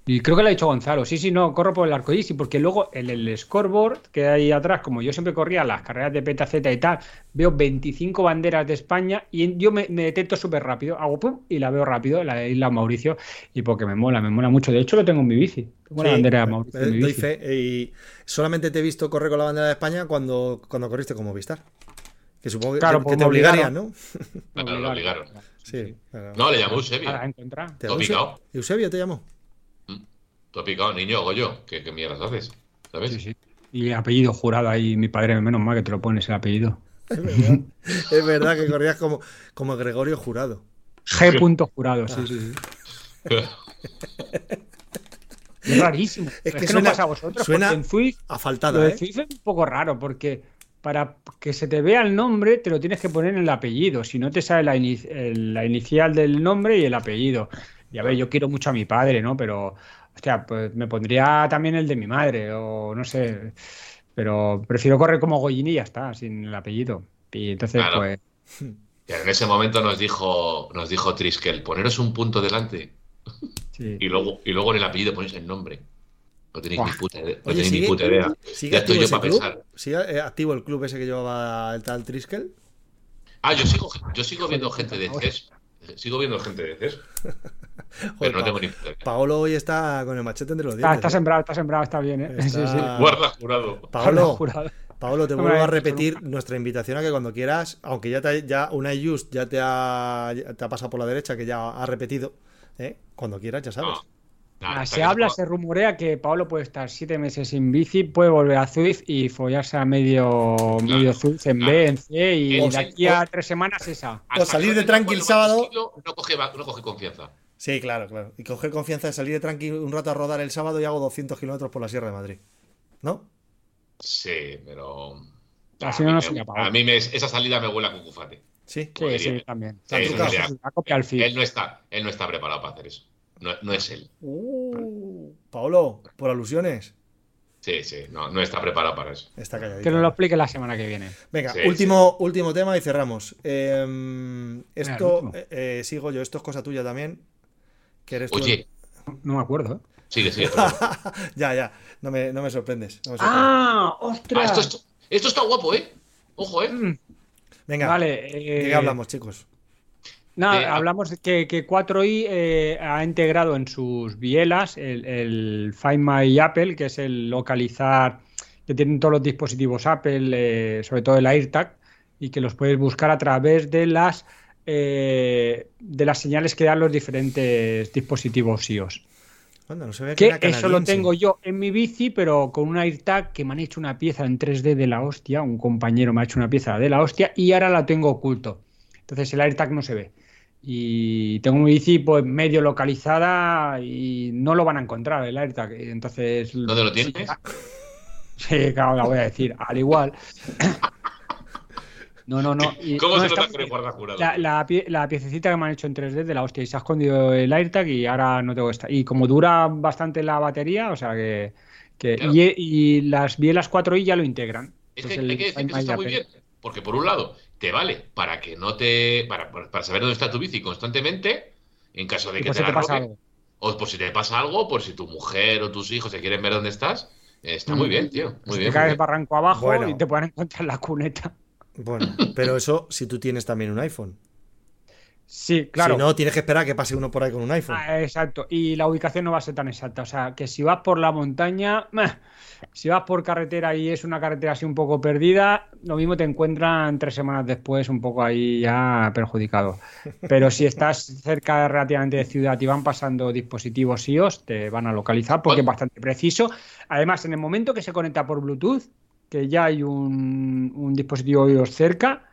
C: Y creo que lo ha dicho Gonzalo. Sí, sí, no, corro por el arco iris. Y porque luego en el scoreboard que hay atrás, como yo siempre corría las carreras de PetaZ y tal, veo 25 banderas de España y yo me, me detecto súper rápido. Hago pum y la veo rápido, la de Isla Mauricio. Y porque me mola, me mola mucho. De hecho, lo tengo en mi bici. Tengo la
B: Sí,
C: bandera de Mauricio en mi
B: doy
C: bici.
B: fe. Y solamente te he visto correr con la bandera de España cuando, cuando corriste como Vistar. Que supongo que,
C: Claro,
B: que
C: pues
B: te obligarían. ¿no?
C: Me
A: Claro, lo obligaron.
B: Sí.
A: No, le llamó
C: Para
A: Eusebio.
C: encontrar.
B: ¿Te llamó
A: picado.
B: Eusebio? ¿Eusebio te llamó?
A: Tú has picado, niño, Goyo. ¿Qué, qué mierdas haces? ¿Sabes?
C: Sí, sí. Y apellido jurado ahí, mi padre, menos mal que te lo pones el apellido.
B: Es verdad, es verdad que corrías como, como Gregorio Jurado.
C: G. jurado, sí, sí, sí. Es rarísimo.
B: Es
C: Es
B: que suena-
C: no pasa a vosotros.
B: suena
C: en Zwift,
B: A
C: lo
B: faltada,
C: de
B: ¿eh?
C: Zwift es un poco raro porque para que se te vea el nombre te lo tienes que poner en el apellido. Si no te sale la, ini- el- la inicial del nombre y el apellido. Y a ver, yo quiero mucho a mi padre, ¿no? Pero, hostia, pues me pondría también el de mi madre o no sé. Pero prefiero correr como Goyini y ya está, sin el apellido. Y entonces,
A: Claro.
C: pues.
A: Pero en ese momento nos dijo, nos dijo Triskel, poneros un punto delante
C: Sí.
A: y luego, y luego en el apellido ponéis el nombre. No tenéis ni puta idea. No
B: Oye,
A: tenéis ni
B: ¿sigue,
A: puta idea.
B: sigue
A: Ya
B: activo
A: estoy yo para
B: club?
A: pensar.
B: ¿Sigue eh, activo el club ese que llevaba el tal Triskel?
A: Ah, yo sigo, yo sigo viendo gente de CES. Sigo viendo gente de CES, pero no tengo ni puta idea.
B: Paolo hoy está con el machete entre los
C: Está,
B: dientes.
C: está
B: ¿eh?
C: sembrado, está sembrado, está bien, ¿eh? Sí, sí.
B: Está-
A: Guarda jurado.
B: Paolo,
C: Jurado.
B: Paolo, te vuelvo a repetir nuestra invitación a que cuando quieras, aunque ya, te, ya una Just ya te ha, ya te ha pasado por la derecha, que ya ha repetido, ¿eh? cuando quieras, ya sabes.
A: No.
C: Ah, se habla, se rumorea que Pablo puede estar siete meses sin bici, puede volver a Zwift y follarse a medio, medio Zwift en
A: claro.
C: B, en C y
A: O
C: de
A: sea,
C: aquí a tres semanas esa.
B: O salir de
A: no
B: tranqui el sábado.
A: No coge, no coge confianza.
B: Sí, claro, claro. Y coger confianza de salir de tranqui un rato a rodar el sábado y hago 200 kilómetros por la Sierra de Madrid. ¿No?
A: Sí, pero.
C: Así
A: a
C: no
A: mí
C: nos
A: me-. A mí me- esa salida me huele a cucufate.
B: Sí.
C: Sí, sí, también.
A: Sí,
B: Han
A: eso
B: trucado.
A: sería-
C: Ha copiado el feed.
A: Él no está, él no está preparado para hacer eso. No, no es él.
B: Uh, Paolo, por alusiones.
A: Sí, sí, no, no está preparado para eso.
B: Está calladito.
C: Que nos lo explique la semana que viene.
B: Venga,
A: Sí,
B: último, último tema y cerramos. Eh, esto, eh, eh, sigo yo, esto es cosa tuya también. Que eres tú el-
A: Oye,
C: No me acuerdo, ¿eh?
A: sigue, sigue.
B: ya, ya, no me, no me sorprendes. no me sorprendes.
C: ¡Ah!
A: Ah,
C: ¡Ostras!
A: esto, esto, esto está guapo, ¿eh? Ojo, ¿eh?
C: Mm,
B: Venga,
C: Vale.
B: ¿de
C: eh,
B: qué hablamos, chicos?
C: No,
A: Eh,
C: hablamos de que, que 4i eh, ha integrado en sus bielas el, el Find My Apple, que es el localizar que tienen todos los dispositivos Apple, eh, sobre todo el AirTag, y que los puedes buscar a través de las eh, de las señales que dan los diferentes dispositivos iOS. Que, eso lo tengo yo en mi bici, pero con un AirTag que me han hecho una pieza en 3D de la hostia. Un compañero me ha hecho una pieza de la hostia y ahora la tengo oculto. Entonces el AirTag no se ve. Y tengo mi bici pues medio localizada y no lo van a encontrar el AirTag. Entonces.
A: ¿Dónde lo tienes?
C: Sí, claro, la voy a decir. Al igual. No, no, no.
A: ¿Cómo se
C: nota
A: que guarda jurado?
C: La, la, la, piececita que me han hecho en 3D de la hostia y se ha escondido el AirTag y ahora no tengo esta. Y como dura bastante la batería, o sea que. y, las bielas 4i ya lo integran.
A: Es que hay que decir que eso está muy bien. Porque por un lado, te vale para que no te. Para, para saber dónde está tu bici constantemente, en caso de que te, la pasa algo. O por si te pasa algo, por si tu mujer o tus hijos se quieren ver dónde estás. Está muy mm. bien, tío. Muy
C: pues
A: bien.
C: Te caes barranco abajo y te pueden encontrar la cuneta.
B: Bueno, pero eso si tú tienes también un iPhone.
C: Sí, claro.
B: Si no, tienes que esperar a que pase uno por ahí con un iPhone.
C: Ah, exacto. Y la ubicación no va a ser tan exacta. O sea, que si vas por la montaña, si vas por carretera y es una carretera así un poco perdida, lo mismo te encuentran tres semanas después un poco ahí ya perjudicado. Pero si estás cerca relativamente de ciudad y van pasando dispositivos iOS, te van a localizar porque es bastante preciso. Además, en el momento que se conecta por Bluetooth, que ya hay un, dispositivo iOS cerca,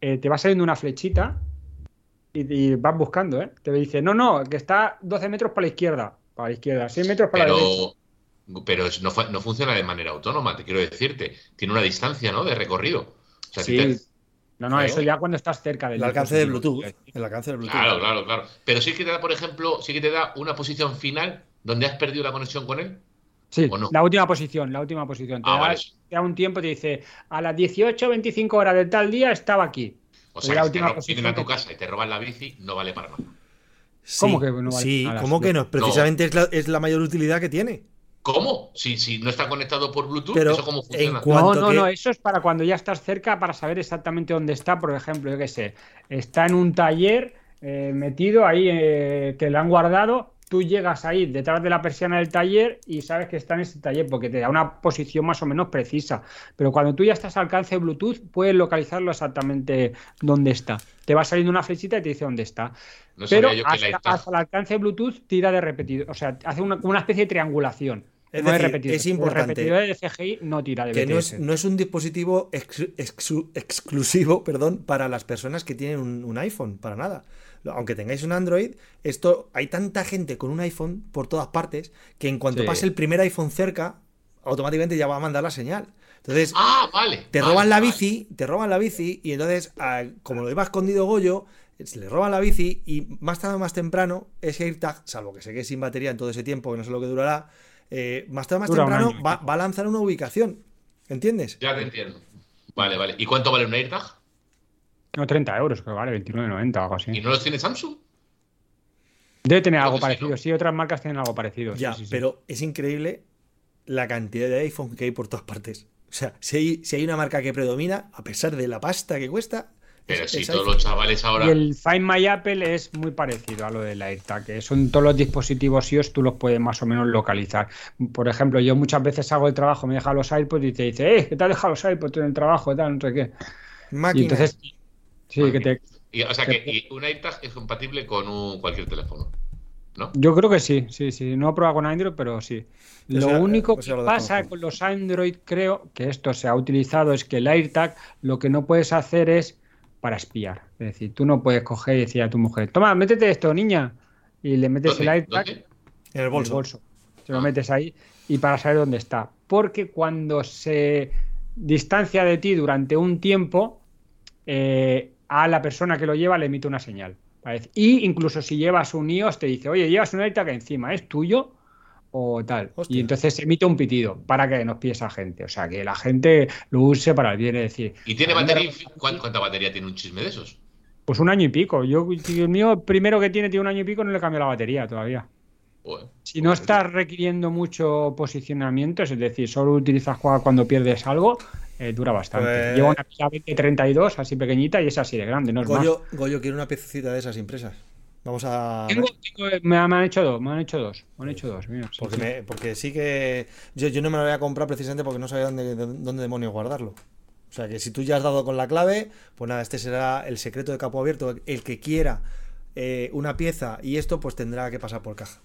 C: eh, te va saliendo una flechita y, vas buscando, ¿eh? Te dice, no, no, que está 12 metros para la izquierda, para la izquierda, 6 metros para la derecha.
A: Pero no, no, funciona de manera autónoma, te quiero decirte. Tiene una distancia, ¿no? De recorrido.
C: sí. No, no, eso ya cuando estás cerca del
B: el alcance de Bluetooth. El alcance de Bluetooth.
A: Claro, claro, claro. Pero sí que te da, por ejemplo, sí que te da una posición final donde has perdido la conexión con él.
C: Sí, la última posición, la última posición. Te, ah, da, un tiempo, te dice, a las 18 25 horas de tal día estaba aquí.
A: O sea, la última si te a tu casa y te roban la bici, no vale para nada.
B: ¿Cómo que no vale Sí, ¿cómo que no? Precisamente Es, la, mayor utilidad que tiene.
A: ¿Cómo? Si, si no está conectado por Bluetooth, ¿eso cómo funciona?
C: no, no, no, eso es para cuando ya estás cerca para saber exactamente dónde está. Por ejemplo, yo qué sé, está en un taller eh, metido ahí eh, que le han guardado tú llegas ahí detrás de la persiana del taller y sabes que está en ese taller porque te da una posición más o menos precisa. Pero cuando tú ya estás al alcance de Bluetooth, puedes localizarlo exactamente dónde está. Te va saliendo una flechita y te dice dónde está. Pero hasta, el alcance de Bluetooth tira de repetido. O sea, hace una, especie de triangulación.
B: Es, es importante.
C: El de CGI no tira de
B: que no es, no es, un dispositivo exclusivo perdón, para las personas que tienen un iPhone, para nada aunque tengáis un Android, esto hay tanta gente con un iPhone por todas partes que en cuanto pase el primer iPhone cerca, automáticamente ya va a mandar la señal. Entonces,
A: ah, vale,
B: te roban la bici, te roban la bici y entonces, como lo iba escondido Goyo, se le roban la bici y más tarde o más temprano ese AirTag, salvo que se quede sin batería en todo ese tiempo, que no sé lo que durará, eh, más tarde o más temprano va, va, a lanzar una ubicación. ¿Entiendes?
A: Ya te entiendo. Vale, vale. ¿Y cuánto vale un AirTag?
C: No, 30 euros, creo, vale, 29,90 o algo así.
A: ¿Y no los tiene Samsung?
C: Debe tener algo parecido, sí, otras marcas tienen algo parecido.
B: Ya, pero es increíble la cantidad de iPhone que hay por todas partes. O sea, si hay, si hay una marca que predomina, a pesar de la pasta que cuesta,
A: pero si todos los chavales ahora.
C: Y el Find My Apple es muy parecido a lo del AirTag, que son todos los dispositivos iOS, tú los puedes más o menos localizar. Por ejemplo, yo muchas veces hago el trabajo, me deja los iPods y te dice, eh, ¿qué te has dejado los iPods en el trabajo? Tal, no sé qué.
B: Y entonces
C: Sí, que te.
A: o sea que un AirTag es compatible con un, cualquier teléfono. ¿No?
C: Yo creo que sí, sí, sí. No he probado con Android, pero sí. Lo único que pasa con los Android, creo que esto se ha utilizado, es que el AirTag lo que no puedes hacer es para espiar. Es decir, tú no puedes coger y decir a tu mujer, toma, métete esto, niña. Y le metes el AirTag
B: en el bolso.
C: Se lo ah. metes ahí y para saber dónde está. Porque cuando se distancia de ti durante un tiempo, eh, a la persona que lo lleva le emite una señal. Y incluso si llevas un iOS te dice, oye, llevas un AirTag encima, ¿es tuyo? O tal. Y entonces emite un pitido para que nos pille esa gente. O sea, que la gente lo use para el bien. Es decir,
A: ¿y tiene batería? ¿Cuánta batería tiene un chisme de esos?
C: Pues un año y pico. Yo, el mío primero que tiene, tiene un año y pico, no le cambio la batería todavía. Si no estás requiriendo mucho posicionamiento, es decir, solo utilizas cuando pierdes algo, eh, dura bastante. Pues Lleva una pila 2032, así pequeñita, y es así de grande, no es
B: Goyo, Goyo quiere una pececita de esas impresas. Vamos a.
C: me, han hecho dos, me han hecho dos. Me han hecho dos,
B: porque, sí. que. Yo, no me lo voy a comprar precisamente porque no sabía dónde, dónde demonios guardarlo. O sea que si tú ya has dado con la clave, pues nada, este será el secreto de capo abierto. El que quiera eh, una pieza y esto, pues tendrá que pasar por caja.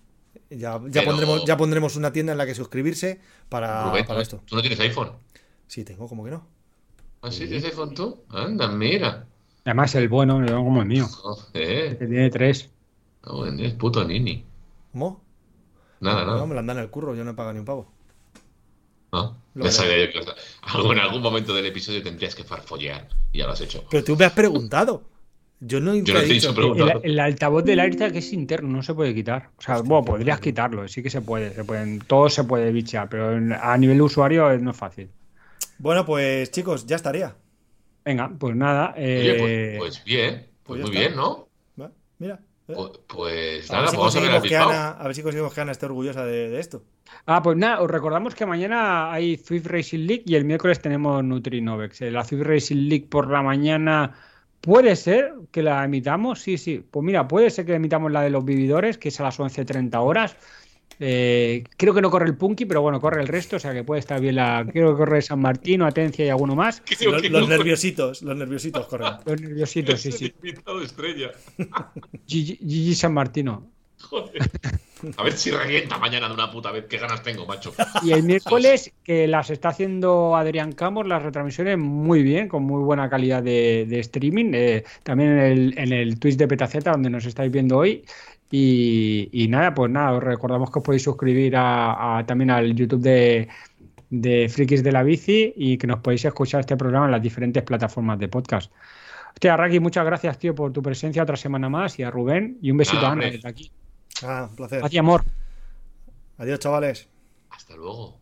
B: Ya, ya, pondremos, ya pondremos una tienda en la que suscribirse para, para esto.
A: ¿Tú no tienes iPhone?
B: Sí, tengo, ¿cómo que no?
A: ¿Ah, sí? ¿Tienes iPhone tú? Anda, mira.
C: Además, el bueno, como el mío. Que tiene tres.
A: No, es puto nini.
B: ¿Cómo?
A: Nada, nada.
B: No, me lo andan en el curro, yo no he pagado ni un pavo.
A: No, ya sabía yo que en algún momento del episodio tendrías que farfollear y ya lo has hecho.
B: Pero tú me has preguntado. Yo no,
A: yo he dicho
C: el, el, altavoz del AirTag es interno, no se puede quitar. O sea, bueno, podrías quitarlo, sí que se puede, se pueden, todo se puede bichear, pero a nivel de usuario no es fácil.
B: Bueno, pues chicos, ya estaría.
C: Venga, pues nada.
A: Oye, pues, eh, pues, bien, pues, pues muy bien, ¿no?
B: Mira.
A: ¿eh? Pues, pues, nada, vamos a ver
B: a ver si conseguimos que Ana esté orgullosa de, esto.
C: Ah, pues nada, os recordamos que mañana hay Swift Racing League y el miércoles tenemos Nutrinovex. La Swift Racing League por la mañana puede ser que la emitamos, sí, sí. Pues mira, puede ser que emitamos la de los vividores, que es a las 11.30 horas. Eh, creo que no corre el Punky, pero bueno, corre el resto, o sea que puede estar bien la. Creo que corre San Martín, Atencia y alguno más.
B: Los, nerviositos, los nerviositos corren.
C: Los nerviositos, sí, sí.
A: Invitado estrella.
C: Gigi San Martino.
A: Joder. A ver si revienta mañana de una puta vez. Qué ganas tengo, macho.
C: Y el miércoles, que las está haciendo Adrián Campos, las retransmisiones muy bien, con muy buena calidad de, streaming. Eh, también en el, en el Twitch de Petaceta, donde nos estáis viendo hoy. Y, nada, pues nada, os recordamos que os podéis suscribir a, también al YouTube de, de Frikis de la Bici y que nos podéis escuchar este programa en las diferentes plataformas de podcast. Hostia, Raki, muchas gracias, tío, por tu presencia otra semana más y a Rubén y un besito a Ana desde aquí.
B: Ah, un placer.
C: Gracias, amor.
B: Adiós, chavales.
A: Hasta luego.